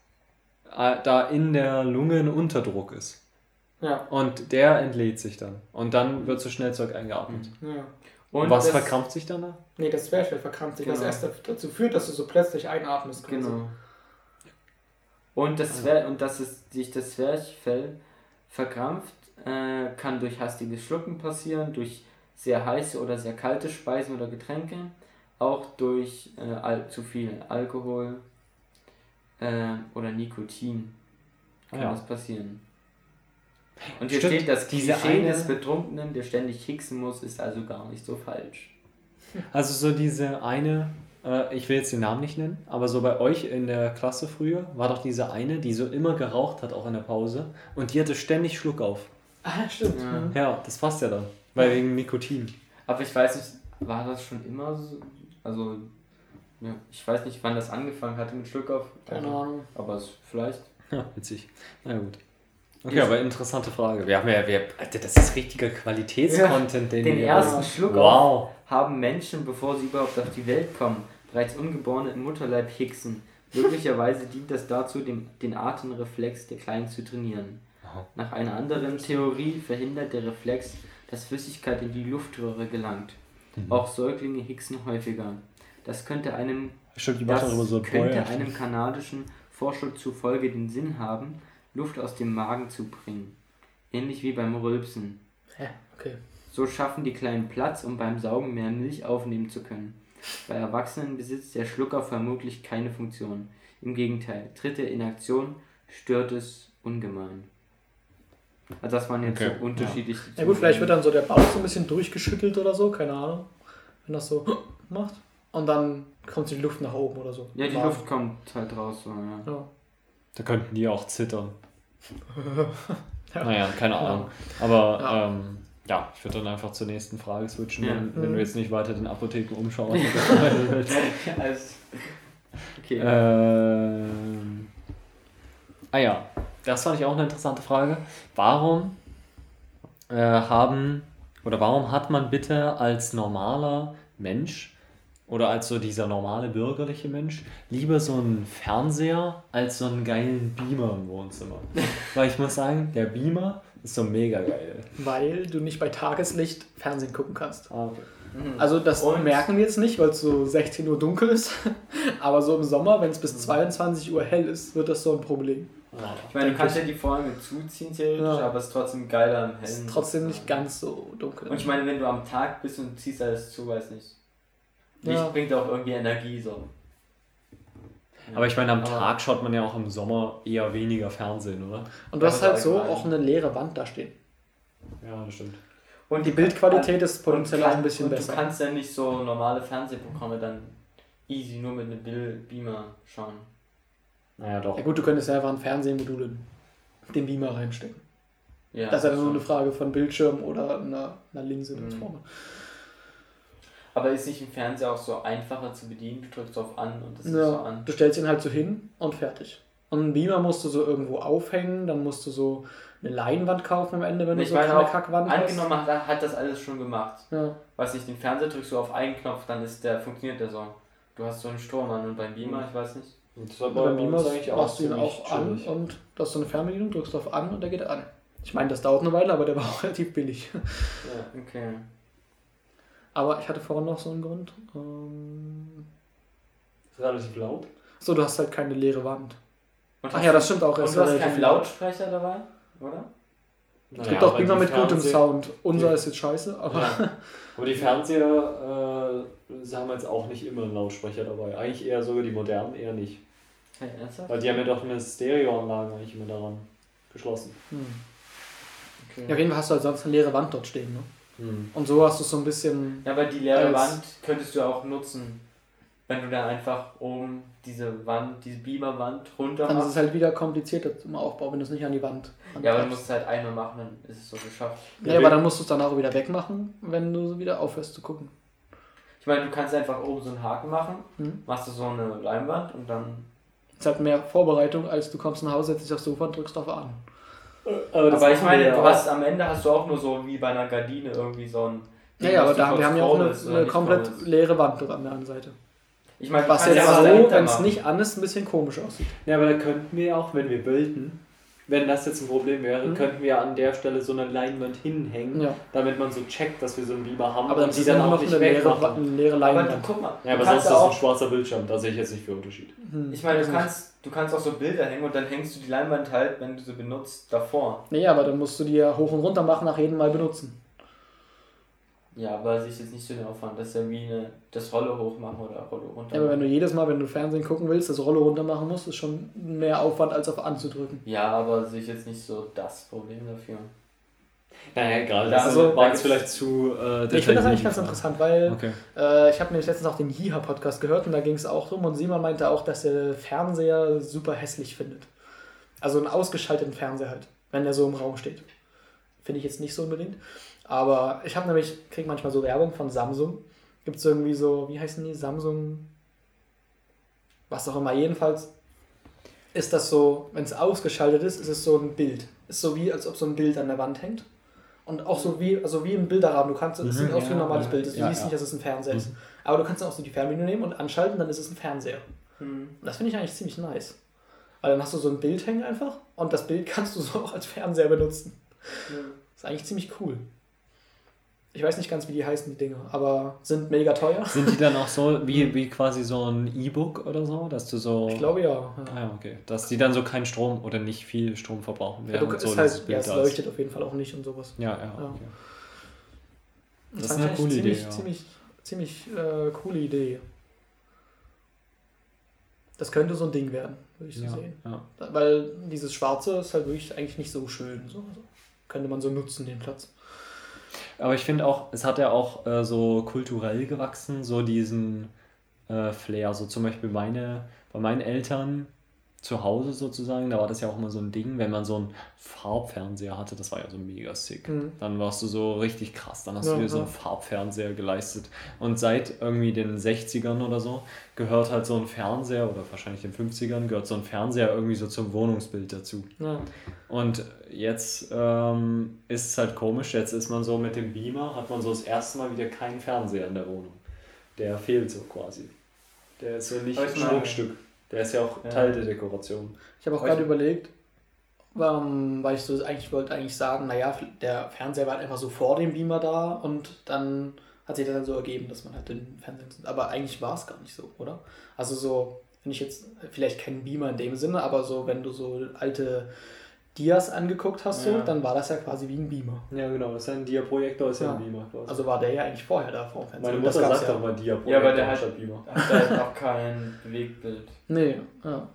äh, da in der Lunge ein Unterdruck ist. Ja. Und der entlädt sich dann. Und dann wird so schnell Zeug eingeatmet. ja. Und was das- verkrampft sich dann da? Nee, das Zwerchfell verkrampft sich, Genau. erst dazu führt, dass du so plötzlich einatmest. quasi. Genau. Und, das Zwer und dass es sich das Zwerchfell verkrampft, äh, kann durch hastiges Schlucken passieren, durch sehr heiße oder sehr kalte Speisen oder Getränke, auch durch äh, zu viel Alkohol äh, oder Nikotin kann Ja. das passieren. Und hier Stimmt, steht, das diese Klischee eine- des Betrunkenen, der ständig hicksen muss, ist also gar nicht so falsch. Also so diese eine, äh, ich will jetzt den Namen nicht nennen, aber so bei euch in der Klasse früher war doch diese eine, die so immer geraucht hat, auch in der Pause. Und die hatte ständig Schluck auf. Ah, stimmt. Ja. Ja, das passt ja dann. Weil wegen Nikotin. Aber ich weiß nicht, war das schon immer so? Also, ja, ich weiß nicht, wann das angefangen hatte mit Schluckauf. Keine Ahnung. Aber es vielleicht. Ja, witzig. Na gut. Okay, aber interessante Frage. Wir haben ja, wir, Alter, das ist richtiger Qualitätscontent, den, Den wir ersten haben. Schluckauf Wow. haben Menschen, bevor sie überhaupt auf die Welt kommen, bereits Ungeborene im Mutterleib hicksen. Möglicherweise dient das dazu, dem, den Atemreflex der Kleinen zu trainieren. Aha. Nach einer anderen Theorie verhindert der Reflex, dass Flüssigkeit in die Luftröhre gelangt. Mhm. Auch Säuglinge hicksen häufiger. Das könnte einem Stimmt, Das so könnte einem kanadischen Forscher zufolge den Sinn haben, Luft aus dem Magen zu bringen. Ähnlich wie beim Rülpsen. Hä? Okay. So schaffen die Kleinen Platz, um beim Saugen mehr Milch aufnehmen zu können. Bei Erwachsenen besitzt der Schlucker vermutlich keine Funktion. Im Gegenteil, tritt er in Aktion, stört es ungemein. Also das waren jetzt Okay, so unterschiedliche Ja gut, vielleicht wird dann so der Bauch so ein bisschen durchgeschüttelt oder so, keine Ahnung. Wenn das so macht. Und dann kommt die Luft nach oben oder so. Ja, die. Luft kommt halt raus. So, ja. Ja. Da könnten die auch zittern. Ja. Naja, keine Ahnung. Aber Ja. ähm, ja, ich würde dann einfach zur nächsten Frage switchen, Ja. wenn, wenn du jetzt nicht weiter den Apotheken umschaust. Also, okay. ähm, ah ja, das fand ich auch eine interessante Frage. Warum äh, haben oder warum hat man bitte als normaler Mensch oder als so dieser normale bürgerliche Mensch lieber so einen Fernseher als so einen geilen Beamer im Wohnzimmer? Weil ich muss sagen, der Beamer ist so mega geil. Weil du nicht bei Tageslicht Fernsehen gucken kannst. Ah, okay. Mhm. Also das Und- merken wir jetzt nicht, weil es so 16 Uhr dunkel ist. Aber so im Sommer, wenn es bis 22 Uhr hell ist, wird das so ein Problem. Ah, Ich meine, du kannst ja die Vorhänge zuziehen theoretisch, Ja. aber es ist trotzdem geiler im Es Hellen. ist trotzdem nicht ganz so dunkel. Und ich meine, wenn du am Tag bist und ziehst alles zu, weiß nicht. Licht Ja. bringt auch irgendwie Energie so. Aber ich meine, am Aber- Tag schaut man ja auch im Sommer eher weniger Fernsehen, oder? Und du hast halt so auch eine leere Wand da stehen. Ja, das stimmt. Und Die Bildqualität ist potenziell auch ein bisschen und besser. Du kannst ja nicht so normale Fernsehprogramme dann easy nur mit einem Bil- Beamer schauen. Naja, doch. Ja gut, du könntest ja einfach ein Fernsehmodul in den Beamer reinstecken. Ja, das ist ja nur eine Frage von Bildschirm oder einer, einer Linse Mhm. vorne. Aber ist nicht ein Fernseher auch so einfacher zu bedienen? Du drückst auf an und das ist so Ja, an. du stellst ihn halt so hin und fertig. Und einen Beamer musst du so irgendwo aufhängen, dann musst du so eine Leinwand kaufen am Ende, wenn Ich du so meine keine Kackwand hast. Angenommen hat, hat das alles schon gemacht. Ja. Weiß nicht, den Fernseher drückst du auf einen Knopf, dann ist der, funktioniert der so. Du hast so einen Strom an und beim Beamer, ich weiß nicht. Und das Aber beim Beamer machst du ihn auch an und du hast so eine Fernbedienung, drückst auf an und der geht an. Ich meine, das dauert eine Weile, aber der war auch relativ billig. Ja. Okay. Aber ich hatte vorhin noch so einen Grund. Ähm, Ist relativ laut. so, du hast halt keine leere Wand. Und Ach ja, das stimmt auch. Und es du hast relativ keinen laut. Lautsprecher dabei, oder? Es gibt auch Beamer mit gutem Sound. Unser ist jetzt scheiße, aber Ja. Aber die Fernseher äh, sie haben jetzt auch nicht immer einen Lautsprecher dabei. Eigentlich eher sogar die modernen eher nicht. Hey, ernsthaft? Weil die haben ja doch eine Stereoanlage eigentlich immer daran geschlossen. hm. Okay. ja, auf jeden Fall hast du halt sonst eine leere Wand dort stehen. Ne? Hm. Und so hast du so ein bisschen. Ja, aber die leere Wand könntest du auch nutzen, wenn du dann einfach oben diese Wand, diese Beamerwand runter Dann ist es halt wieder komplizierter zum Aufbau, wenn du es nicht an die Wand Ja, aber du anklappst. musst es halt einmal machen, dann ist es so geschafft. Ja, aber dann musst du es danach auch wieder wegmachen, wenn du wieder aufhörst zu gucken. Ich meine, du kannst einfach oben so einen Haken machen, Mhm. machst du so eine Leinwand und dann. Es hat mehr Vorbereitung, als du kommst nach Hause, setzt dich aufs Sofa und drückst auf an. Aber, aber ich meine, du hast am Ende hast du auch nur so wie bei einer Gardine irgendwie so ein. Ja, ja, aber da, wir haben ja auch eine, eine komplett leere Wand an der anderen Seite. Ich meine, Was jetzt so, wenn es nicht an ist, ein bisschen komisch aussieht. Ja, aber da könnten wir auch, wenn wir bilden, wenn das jetzt ein Problem wäre, Mhm. könnten wir an der Stelle so eine Leinwand hinhängen, Ja. damit man so checkt, dass wir so einen Beamer haben Aber dann und ist die dann auch noch nicht eine leere, eine leere Aber du Leinwand. guck mal. Ja, du aber kannst sonst ist das ein schwarzer Bildschirm, da sehe ich jetzt nicht viel Unterschied. Hm, Ich meine, du nicht. kannst, du kannst auch so Bilder hängen und dann hängst du die Leinwand halt, wenn du sie benutzt, davor. Nee, aber dann musst du die ja hoch und runter machen, nach jedem Mal benutzen. Ja, aber sich jetzt nicht so den Aufwand, das ist ja wie eine, das Rolle hoch machen oder Rolle runter. Ja, aber wenn du jedes Mal, wenn du Fernsehen gucken willst, das Rolle runter machen musst, ist schon mehr Aufwand, als auf anzudrücken. ja, aber sehe ich jetzt nicht so das Problem dafür. Naja, gerade Ja, das also, war da jetzt gibt's- vielleicht zu äh, Ich finde das eigentlich ganz interessant, weil Okay. äh, ich habe nämlich letztens auch den Jiha-Podcast gehört und da ging es auch drum und Simon meinte auch, dass er Fernseher super hässlich findet. Also einen ausgeschalteten Fernseher halt, wenn der so im Raum steht. Finde ich jetzt nicht so unbedingt. Aber ich habe nämlich, krieg manchmal so Werbung von Samsung. Gibt es irgendwie so, wie heißen die? Samsung. Was auch immer. Jedenfalls ist das so, wenn es ausgeschaltet ist, ist es so ein Bild. Ist so wie, als ob so ein Bild an der Wand hängt. Und auch so wie, also wie im Bilderrahmen. Du kannst, es Mhm, sieht aus wie ein normales ja, Bild. Du ja, siehst ja. nicht, dass es ein Fernseher ist. Mhm. Aber du kannst dann auch so die Fernbedienung nehmen und anschalten, dann ist es ein Fernseher. Hm. Und das finde ich eigentlich ziemlich nice. Weil dann hast du so ein Bild hängen einfach und das Bild kannst du so auch als Fernseher benutzen. Das ist eigentlich ziemlich cool. Ich weiß nicht ganz, wie die heißen, die Dinge, aber sind mega teuer. Sind die dann auch so wie, wie quasi so ein E-Book oder so, dass du so. Ich glaube ja. Ah, ja. ja, okay. Dass die dann so keinen Strom oder nicht viel Strom verbrauchen. ja du, während ist so halt, ja, es ist. leuchtet auf jeden Fall auch nicht und sowas. Ja, ja. Ja. Okay. Das, Das ist eine coole ziemlich, Idee, ja. Ziemlich, ziemlich äh, coole Idee. Das könnte so ein Ding werden, würde ich so Ja, sehen. ja. Weil dieses Schwarze ist halt wirklich eigentlich nicht so schön. So. Also könnte man so nutzen, den Platz. Aber ich finde auch, es hat ja auch äh, so kulturell gewachsen, so diesen äh, Flair. So zum Beispiel meine, bei meinen Eltern zu Hause sozusagen, da war das ja auch immer so ein Ding, wenn man so einen Farbfernseher hatte, das war ja so mega sick. Mhm. Dann warst du so richtig krass, dann hast Ja, du dir so einen Farbfernseher geleistet. Und seit irgendwie den 60ern oder so gehört halt so ein Fernseher, oder wahrscheinlich den 50ern, gehört so ein Fernseher irgendwie so zum Wohnungsbild dazu. Ja. Und jetzt ähm, ist es halt komisch, jetzt ist man so mit dem Beamer, hat man so das erste Mal wieder keinen Fernseher in der Wohnung. Der fehlt so quasi. Der ist so nicht ein Schmuckstück. Der ist ja auch Ja. Teil der Dekoration. Ich habe auch gerade überlegt, ähm, weil ich so eigentlich wollte eigentlich sagen, naja, der Fernseher war halt einfach so vor dem Beamer da und dann hat sich das dann so ergeben, dass man halt den Fernseher. Aber eigentlich war es gar nicht so, oder? Also so, wenn ich jetzt vielleicht keinen Beamer in dem Sinne, aber so, wenn du so alte Dias angeguckt hast, so, Ja. dann war das ja quasi wie ein Beamer. Ja, genau. Das ist ein Dia-Projektor, ist ja, Ja. ein Beamer quasi. Also war der ja eigentlich vorher da vor dem Fenster. Meine Mutter sagt ja. auch mal Dia-Projektor Ja, aber der hat- Beamer. Hat da jetzt auch kein Bewegtbild. Nee, ja.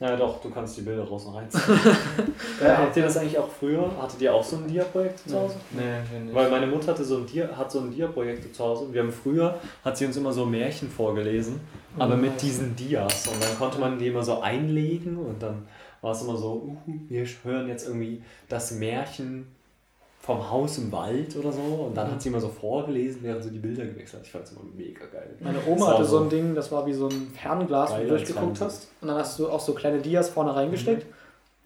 Ja, doch, du kannst die Bilder raus und reinziehen. ja, habt ihr das eigentlich auch früher? Hattet ihr auch so ein Dia-Projekt zu Hause? Nee, finde ich. Weil meine Mutter hatte so ein Dia, hat so ein Dia-Projekt zu Hause. Wir haben früher, hat sie uns immer so Märchen vorgelesen, aber mit nice. diesen Dias. Und dann konnte man die immer so einlegen und dann war es immer so, uh, wir hören jetzt irgendwie das Märchen vom Haus im Wald oder so. Und dann hat sie immer so vorgelesen, während sie die Bilder gewechselt hat. Ich fand es immer mega geil. Meine Oma hatte so ein Ding, das war wie so ein Fernglas, wo du durchgeguckt hast. Und dann hast du auch so kleine Dias vorne reingesteckt.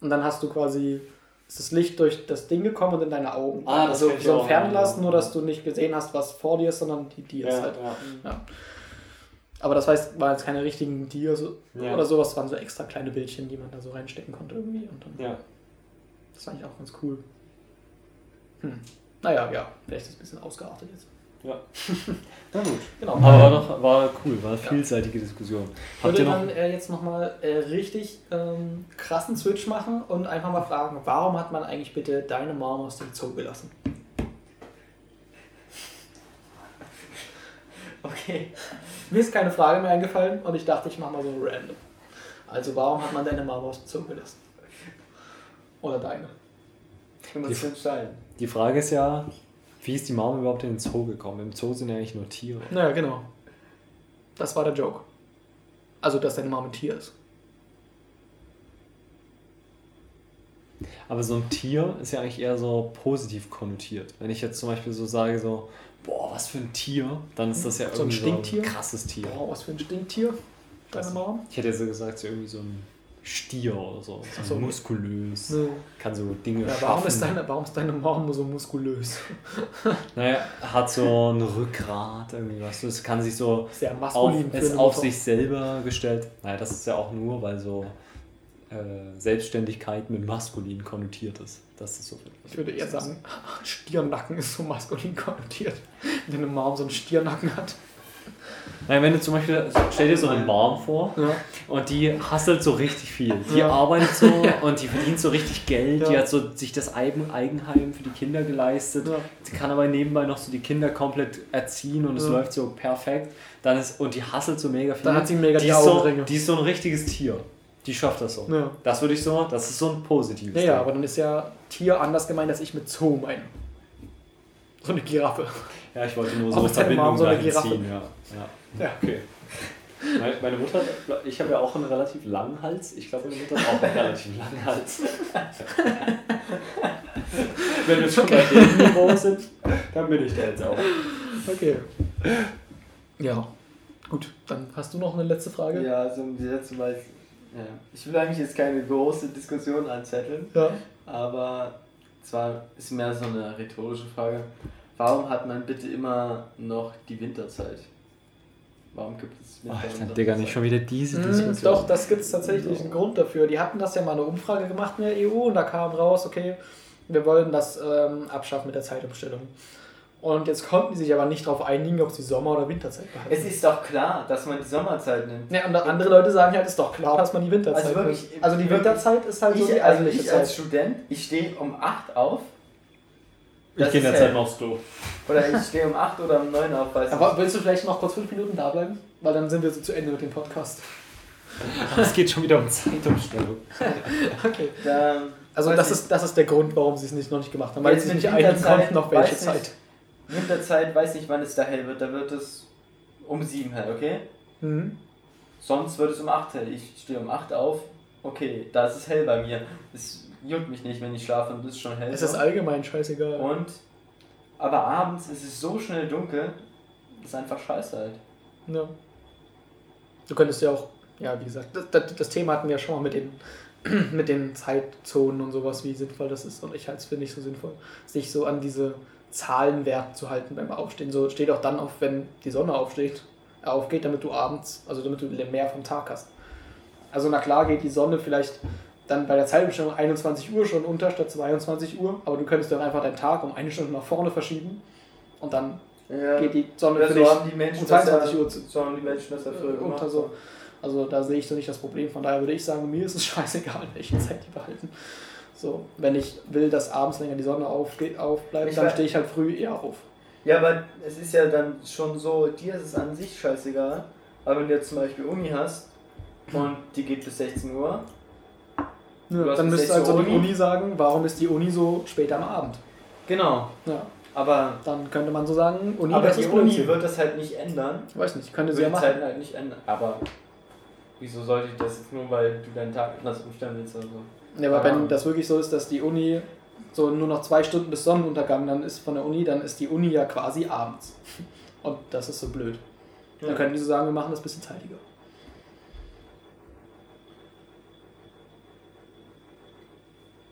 Und dann hast du quasi, ist das Licht durch das Ding gekommen und in deine Augen. Ah, das also so ein Fernglas, ja. nur dass du nicht gesehen hast, was vor dir ist, sondern die Dias Ja, halt. ja. Aber das heißt, war jetzt keine richtigen Dias Ja. oder sowas, waren so extra kleine Bildchen, die man da so reinstecken konnte irgendwie. Und dann, ja. Das fand ich auch ganz cool. Hm. Naja, ja, vielleicht ist es ein bisschen ausgeartet jetzt. ja. Na gut. Genau. Aber war, doch, war cool, war eine vielseitige Diskussion. Ich Habt würde ihr noch. dann äh, jetzt nochmal äh, richtig ähm, krassen Switch machen und einfach mal fragen, warum hat man eigentlich bitte deine Mom aus dem Zoo gelassen? Okay. Mir ist keine Frage mehr eingefallen und ich dachte, ich mache mal so random. Also warum hat man deine Mom aus dem Zoo gelassen? Oder deine? Entscheiden. Die Frage ist ja, wie ist die Mama überhaupt in den Zoo gekommen? Im Zoo sind ja eigentlich nur Tiere. Naja, genau. Das war der Joke. Also, dass deine Mom ein Tier ist. Aber so ein Tier ist ja eigentlich eher so positiv konnotiert. Wenn ich jetzt zum Beispiel so sage, so, boah, was für ein Tier, dann ist das ja So ein irgendwie Stinktier? so ein krasses Tier. Boah, was für ein Stinktier. Deine Mom? Ich hätte jetzt so gesagt, so irgendwie so ein Stier oder so. So, so. muskulös. Nee. Kann so Dinge Ja, warum, schaffen. ist deine, warum ist deine Mom so muskulös? Naja, hat so ein Rückgrat, irgendwie was. Es kann sich so Sehr auf, ist auf sich selber gestellt. Naja, das ist ja auch nur, weil so äh, Selbstständigkeit mit maskulin konnotiert ist. Das ist so. Ich würde eher sagen, Stirnacken ist so maskulin konnotiert. Wenn eine Mom so einen Stirnacken hat. Naja, wenn du zum Beispiel, stell dir so eine Mom vor Ja. und die hustelt so richtig viel. Die Ja. arbeitet so und die verdient so richtig Geld. Die Ja. hat so sich das Eigen Eigenheim für die Kinder geleistet. Sie kann aber nebenbei noch so die Kinder komplett erziehen und es läuft so perfekt. Dann ist, und die hustelt so mega viel. Dann hat sie mega die die ist, so, Augenringe. die ist so ein richtiges Tier. Die schafft das so. Ja. Das würde ich so, das ist so ein positives Ja, ja, Ding. aber dann ist ja Tier anders gemeint, als ich mit Zoo meine. So eine Giraffe. Ja, ich wollte nur so Mom Verbindung so eine Giraffe? ziehen. Ja. Ja. Ja. Okay. Meine, meine Mutter, ich habe ja auch einen relativ langen Hals. Ich glaube, meine Mutter hat auch einen relativ langen Hals. Wenn wir schon bei dem Niveau sind, dann bin ich da jetzt auch. Okay. Ja. Gut, dann hast du noch eine letzte Frage? Ja, also die letzte Mal. Ja. Ich will eigentlich jetzt keine große Diskussion anzetteln, Ja. aber zwar ist mehr so eine rhetorische Frage. Warum hat man bitte immer noch die Winterzeit? Warum gibt es Winter Alter, und Digga, nicht schon wieder diese Mm, Diskussion. doch, das gibt es tatsächlich einen Grund dafür. Die hatten das ja mal eine Umfrage gemacht in der EU und da kam raus, okay, wir wollen das ähm, abschaffen mit der Zeitumstellung. Und jetzt konnten die sich aber nicht darauf einigen, ob sie Sommer- oder Winterzeit behalten. Es ist doch klar, dass man die Sommerzeit nimmt. ja, und andere Leute sagen halt, ist doch klar, dass man die Winterzeit Also wirklich- nimmt. Also die wirklich- Winterzeit ist halt so Ich, die also ich als Zeit. Student, ich stehe um 8 auf. ich gehe in der Zeit aufs Klo. Oder ich stehe um 8 oder um 9 auf, weiß Aber willst du vielleicht noch kurz fünf Minuten da bleiben? Weil dann sind wir so zu Ende mit dem Podcast. Es geht schon wieder um Zeitumstellung. Okay. ich. Da, Also das ist, das ist der Grund, warum sie es nicht, noch nicht gemacht haben. Weil sie sich nicht einigen konnten, auf welche Zeit. nicht. Winterzeit, weiß nicht, wann es da hell wird. Da wird es um 7 hell, okay? Mhm. Sonst wird es um 8 hell. Ich stehe um 8 auf. Okay, da ist es hell bei mir. Es juckt mich nicht, wenn ich schlafe und es ist schon hell. Es ist allgemein scheißegal. und aber abends ist es so schnell dunkel, das ist einfach scheiße halt. Ja. Du könntest ja auch, ja, wie gesagt, das, das, das Thema hatten wir ja schon mal mit den, mit den Zeitzonen und sowas, wie sinnvoll das ist. Und ich halte es für nicht so sinnvoll, sich so an diese Zahlenwerte zu halten beim Aufstehen. So steht auch dann auf, wenn die Sonne aufsteht, äh, aufgeht, damit du abends, also damit du mehr vom Tag hast. Also na klar geht die Sonne vielleicht dann bei der Zeitumstellung 21 Uhr schon unter statt 22 Uhr, aber du könntest dann einfach deinen Tag um eine Stunde nach vorne verschieben und dann Ja. geht die Sonne für so haben die Menschen um das 22 ja, Uhr zu, so haben die Menschen das ja äh, gemacht. unter so. Also da sehe ich so nicht das Problem. Von daher würde ich sagen, mir ist es scheißegal, welche Zeit die behalten. So, wenn ich will, dass abends länger die Sonne aufbleibt, Ich dann stehe ich halt früh eher auf. Ja, aber es ist ja dann schon so, dir ist es an sich scheißegal. Aber wenn du jetzt zum Beispiel Uni hast und die geht bis 16 Uhr, Ja, dann müsste 16 also Uhr die Uni? Uni sagen, warum ist die Uni so spät am Abend? genau. Ja, Aber, dann könnte man so sagen, Uni aber die Uni Blödsinn. wird das halt nicht ändern. Ich weiß nicht, könnte sie ja die machen. Zeiten halt nicht ändern. Aber wieso sollte ich das jetzt nur, weil du deinen Tag anders umstellen willst oder so? Ja, aber wenn das wirklich so ist, dass die Uni so nur noch zwei Stunden bis Sonnenuntergang dann ist von der Uni, dann ist die Uni ja quasi abends. Und das ist so blöd. Dann Ja. könnten die so sagen, wir machen das ein bisschen zeitiger.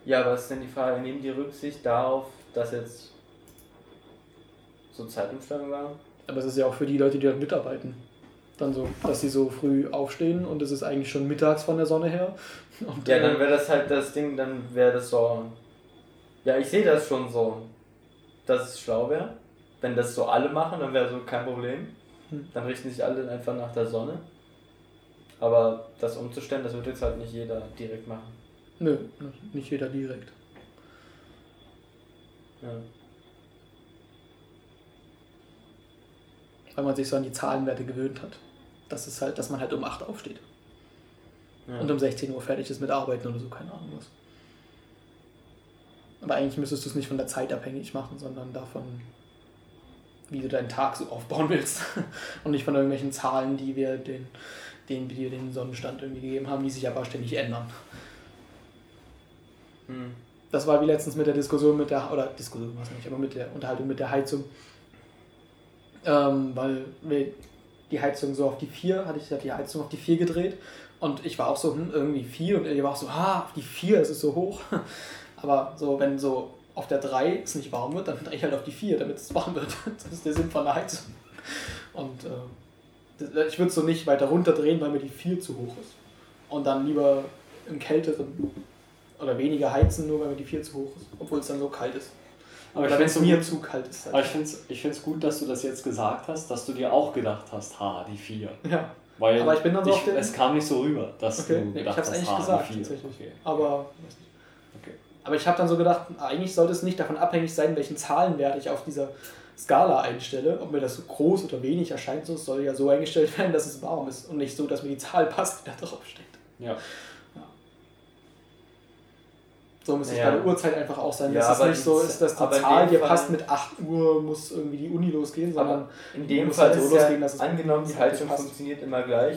Ja, aber ist denn die Frage, nehmen die Rücksicht darauf, dass jetzt so Zeitumstellung war? Aber es ist ja auch für die Leute, die dort mitarbeiten. Dann so, dass sie so früh aufstehen und es ist eigentlich schon mittags von der Sonne her. Und, Ja, äh, dann wäre das halt das Ding, dann wäre das so. Ja, ich sehe das schon so, dass es schlau wäre. Wenn das so alle machen, dann wäre so kein Problem. Hm. Dann richten sich alle einfach nach der Sonne. Aber das umzustellen, das wird jetzt halt nicht jeder direkt machen. Nö, nicht jeder direkt. Ja. Weil man sich so an die Zahlenwerte gewöhnt hat. Das ist halt, dass man halt um 8 aufsteht. Ja. und um 16 Uhr fertig ist mit Arbeiten oder so, keine Ahnung was. Aber eigentlich müsstest du es nicht von der Zeit abhängig machen, sondern davon, wie du deinen Tag so aufbauen willst. Und nicht von irgendwelchen Zahlen, die wir den, denen wir dir den Sonnenstand irgendwie gegeben haben, die sich aber ständig ändern. Hm. Das war wie letztens mit der Diskussion mit der, oder Diskussion war es nicht, aber mit der Unterhaltung mit der Heizung. Ähm, weil wir die Heizung so auf die 4, hatte ich die Heizung auf die 4 gedreht und ich war auch so, hm, irgendwie 4 und ihr war auch so, ha, auf die 4, das ist so hoch. Aber so, wenn so auf der 3 es nicht warm wird, dann drehe ich halt auf die 4, damit es warm wird. Das ist der Sinn von der Heizung. Und äh, das- ich würde es so nicht weiter runterdrehen, weil mir die 4 zu hoch ist. Und dann lieber im kälteren oder weniger heizen, nur weil mir die 4 zu hoch ist, obwohl es dann so kalt ist. Aber ich Oder wenn es mir zu kalt ist. Aber ich finde es ich find's gut, dass du das jetzt gesagt hast, dass du dir auch gedacht hast, ha, die 4. ja, Weil Aber ich bin dann so ich, auf den- es kam nicht so rüber, dass okay. du ich gedacht habe es hast, eigentlich ha, gesagt, die 4. tatsächlich. Okay. Aber. Okay. aber ich habe dann so gedacht, eigentlich sollte es nicht davon abhängig sein, welchen Zahlenwert ich auf dieser Skala einstelle. Ob mir das so groß oder wenig erscheint, so, es soll ja so eingestellt werden, dass es warm ist und nicht so, dass mir die Zahl passt, die da drauf steht. Ja. So müsste es Ja. bei der Uhrzeit einfach auch sein, Ja, dass es nicht so ist, dass die Zahl Fall- passt, mit 8 Uhr muss irgendwie die Uni losgehen, sondern in dem muss Fall halt so losgehen, dass es angenommen, die Heizung passt. funktioniert immer gleich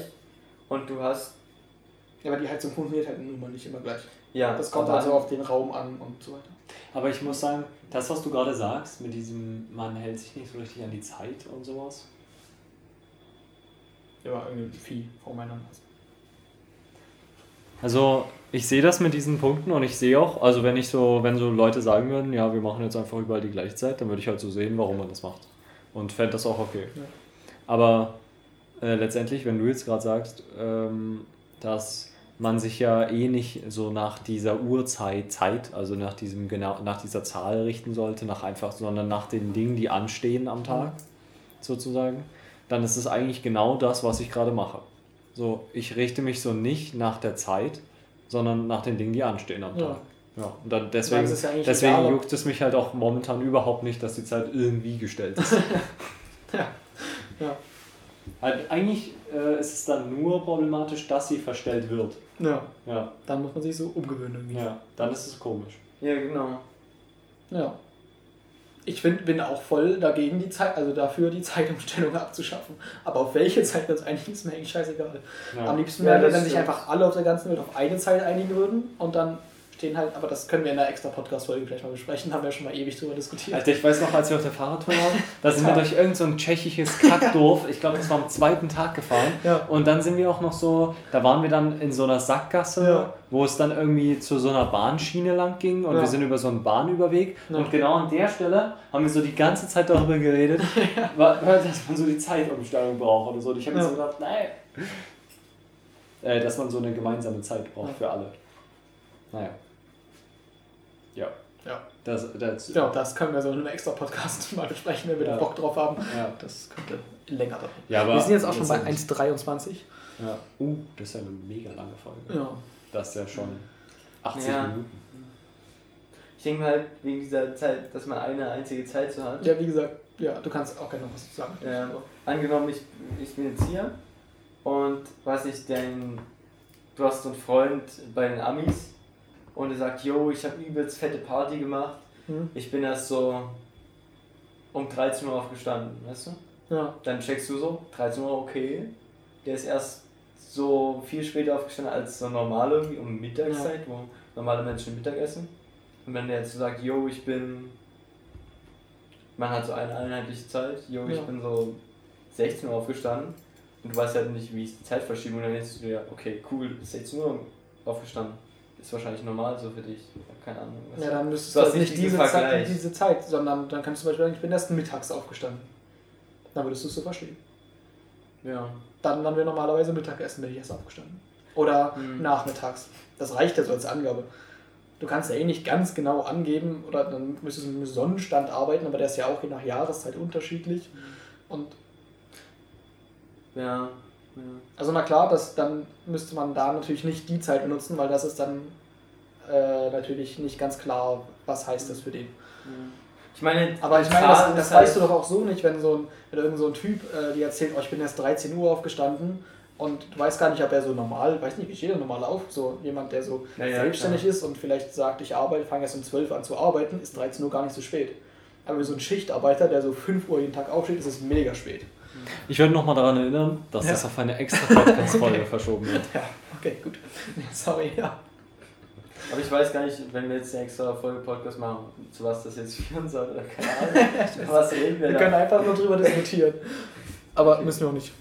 und du hast, ja, aber die Heizung funktioniert halt nun mal nicht immer gleich. ja, Das kommt also auf den Raum an und so weiter. Aber ich muss sagen, das, was du gerade sagst, mit diesem, man hält sich nicht so richtig an die Zeit und sowas. Ja, irgendwie Vieh vor meiner Nase. Also ich sehe das mit diesen Punkten und ich sehe auch, also wenn ich so, wenn so Leute sagen würden, ja, wir machen jetzt einfach überall die gleiche Zeit, dann würde ich halt so sehen, warum man das macht. Und fände das auch okay. Ja. Aber äh, letztendlich, wenn du jetzt gerade sagst, ähm, dass man sich ja eh nicht so nach dieser Uhrzeit, Zeit, also nach diesem genau, nach dieser Zahl richten sollte, nach einfach, sondern nach den Dingen, die anstehen am Tag, sozusagen, dann ist es eigentlich genau das, was ich gerade mache. So, ich richte mich so nicht nach der Zeit, sondern nach den Dingen, die anstehen am Ja. Tag. Ja, und dann deswegen, ja deswegen egal, juckt es mich halt auch momentan überhaupt nicht, dass die Zeit irgendwie gestellt ist. Ja. Ja. halt, eigentlich äh, ist es dann nur problematisch, dass sie verstellt wird. Ja, Ja, dann muss man sich so umgewöhnen irgendwie. ja, dann ist es komisch. ja, genau. Ja. Ich find, bin auch voll dagegen, die Zeit, also dafür die Zeitumstellung abzuschaffen. Aber auf welche Zeit ganz eigentlich ist mir eigentlich scheißegal. Ja. Am liebsten Ja, wäre, wenn sich einfach alle auf der ganzen Welt auf eine Zeit einigen würden und dann stehen halt, aber das können wir in einer extra Podcast-Folge vielleicht mal besprechen, haben wir schon mal ewig drüber diskutiert. Alter, ich weiß noch, als wir auf der Fahrradtour waren, da sind wir durch irgendein so ein tschechisches Kackdorf, ich glaube, das war am zweiten Tag gefahren. Ja. Und dann sind wir auch noch so, da waren wir dann in so einer Sackgasse, Ja. wo es dann irgendwie zu so einer Bahnschiene lang ging und wir sind über so einen Bahnüberweg. Und genau an der Stelle haben wir so die ganze Zeit darüber geredet, dass man so die Zeitumstellung braucht oder so. Und ich habe mir so gedacht, nein. Äh, dass man so eine gemeinsame Zeit braucht für alle. Naja. Ja. Ja. Das, das, Ja, das können wir so in einem extra Podcast mal besprechen, wenn wir Ja. da Bock drauf haben. Ja. Das könnte länger dauern. Ja, aber wir sind jetzt auch schon bei letztendlich- 1,23. Ja. Uh, das ist ja eine mega lange Folge. Ja. Das ist ja schon 80 Ja. Minuten. Ich denke halt wegen dieser Zeit, dass man eine einzige Zeit so hat. Ja, wie gesagt, ja, du kannst auch gerne noch was sagen. Ja, angenommen, ich, ich bin jetzt hier und weiß nicht, dein, du hast so einen Freund bei den Amis und er sagt, yo, ich habe übelst fette Party gemacht. Hm? Ich bin erst so um 13 Uhr aufgestanden, weißt du? Ja. Dann checkst du so, 13 Uhr, okay. Der ist erst so viel später aufgestanden als so normal irgendwie, um Mittagszeit, wo normale Menschen Mittag essen. Und wenn der jetzt so sagt, yo, ich bin. Man hat so eine einheitliche Zeit, yo, ich Ja. bin so 16 Uhr aufgestanden und du weißt halt nicht, wie ist die Zeitverschiebung, dann denkst du dir, okay, cool, ist 16 Uhr aufgestanden. Ist wahrscheinlich normal so für dich. Keine Ahnung. Ja, dann müsstest Du du halt nicht diese Zeit, diese Zeit, sondern dann kannst du zum Beispiel sagen, ich bin erst mittags aufgestanden. Dann würdest du es so verstehen. ja. Dann, dann wäre normalerweise Mittagessen, bin ich erst aufgestanden. Oder Mhm. nachmittags. Das reicht ja so als Angabe. Du kannst ja eh nicht ganz genau angeben, oder dann müsstest du mit dem Sonnenstand arbeiten, aber der ist ja auch je nach Jahreszeit unterschiedlich. Und Ja. Ja. also na klar, das, dann müsste man da natürlich nicht die Zeit benutzen, weil das ist dann äh, natürlich nicht ganz klar, was heißt das für den. Ich meine, Aber ich meine, das, das weißt du doch auch so nicht, wenn so ein, wenn irgend so ein Typ äh, dir erzählt, oh, ich bin erst 13 Uhr aufgestanden und du weißt gar nicht, ob er so normal, weiß nicht, wie steht er normal auf, so jemand, der so Ja, selbstständig ist und vielleicht sagt, ich arbeite, fange erst um 12 Uhr an zu arbeiten, ist 13 Uhr gar nicht so spät. Aber so ein Schichtarbeiter, der so 5 Uhr jeden Tag aufsteht, ist es mega spät. Ich würde nochmal daran erinnern, dass Ja. das auf eine extra Podcast-Folge verschoben wird. Ja, okay, gut. Sorry, ja. Aber ich weiß gar nicht, wenn wir jetzt eine extra Folge Podcast machen, zu was das jetzt führen soll oder keine Ahnung. was reden wir Wir können da? einfach nur drüber diskutieren. Aber müssen wir auch nicht.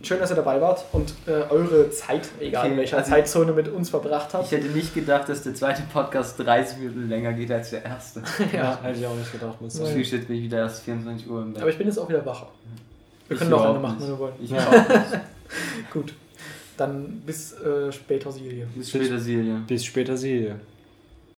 Schön, dass ihr dabei wart und äh, eure Zeit, egal in Okay, welcher also- Zeitzone, mit uns verbracht habt. Ich hätte nicht gedacht, dass der zweite Podcast 30 Minuten länger geht als der erste. Ja, hätte ich auch nicht gedacht. Muss ich Ja. sagen. Frühstück bin ich wieder erst 24 Uhr im Bett. Aber ich bin jetzt auch wieder wach. Wir können noch eine machen, wenn wir wollen. Ich Ja. Gut. Dann bis äh, später, Silje. Bis später, Silja. Bis später, Silje.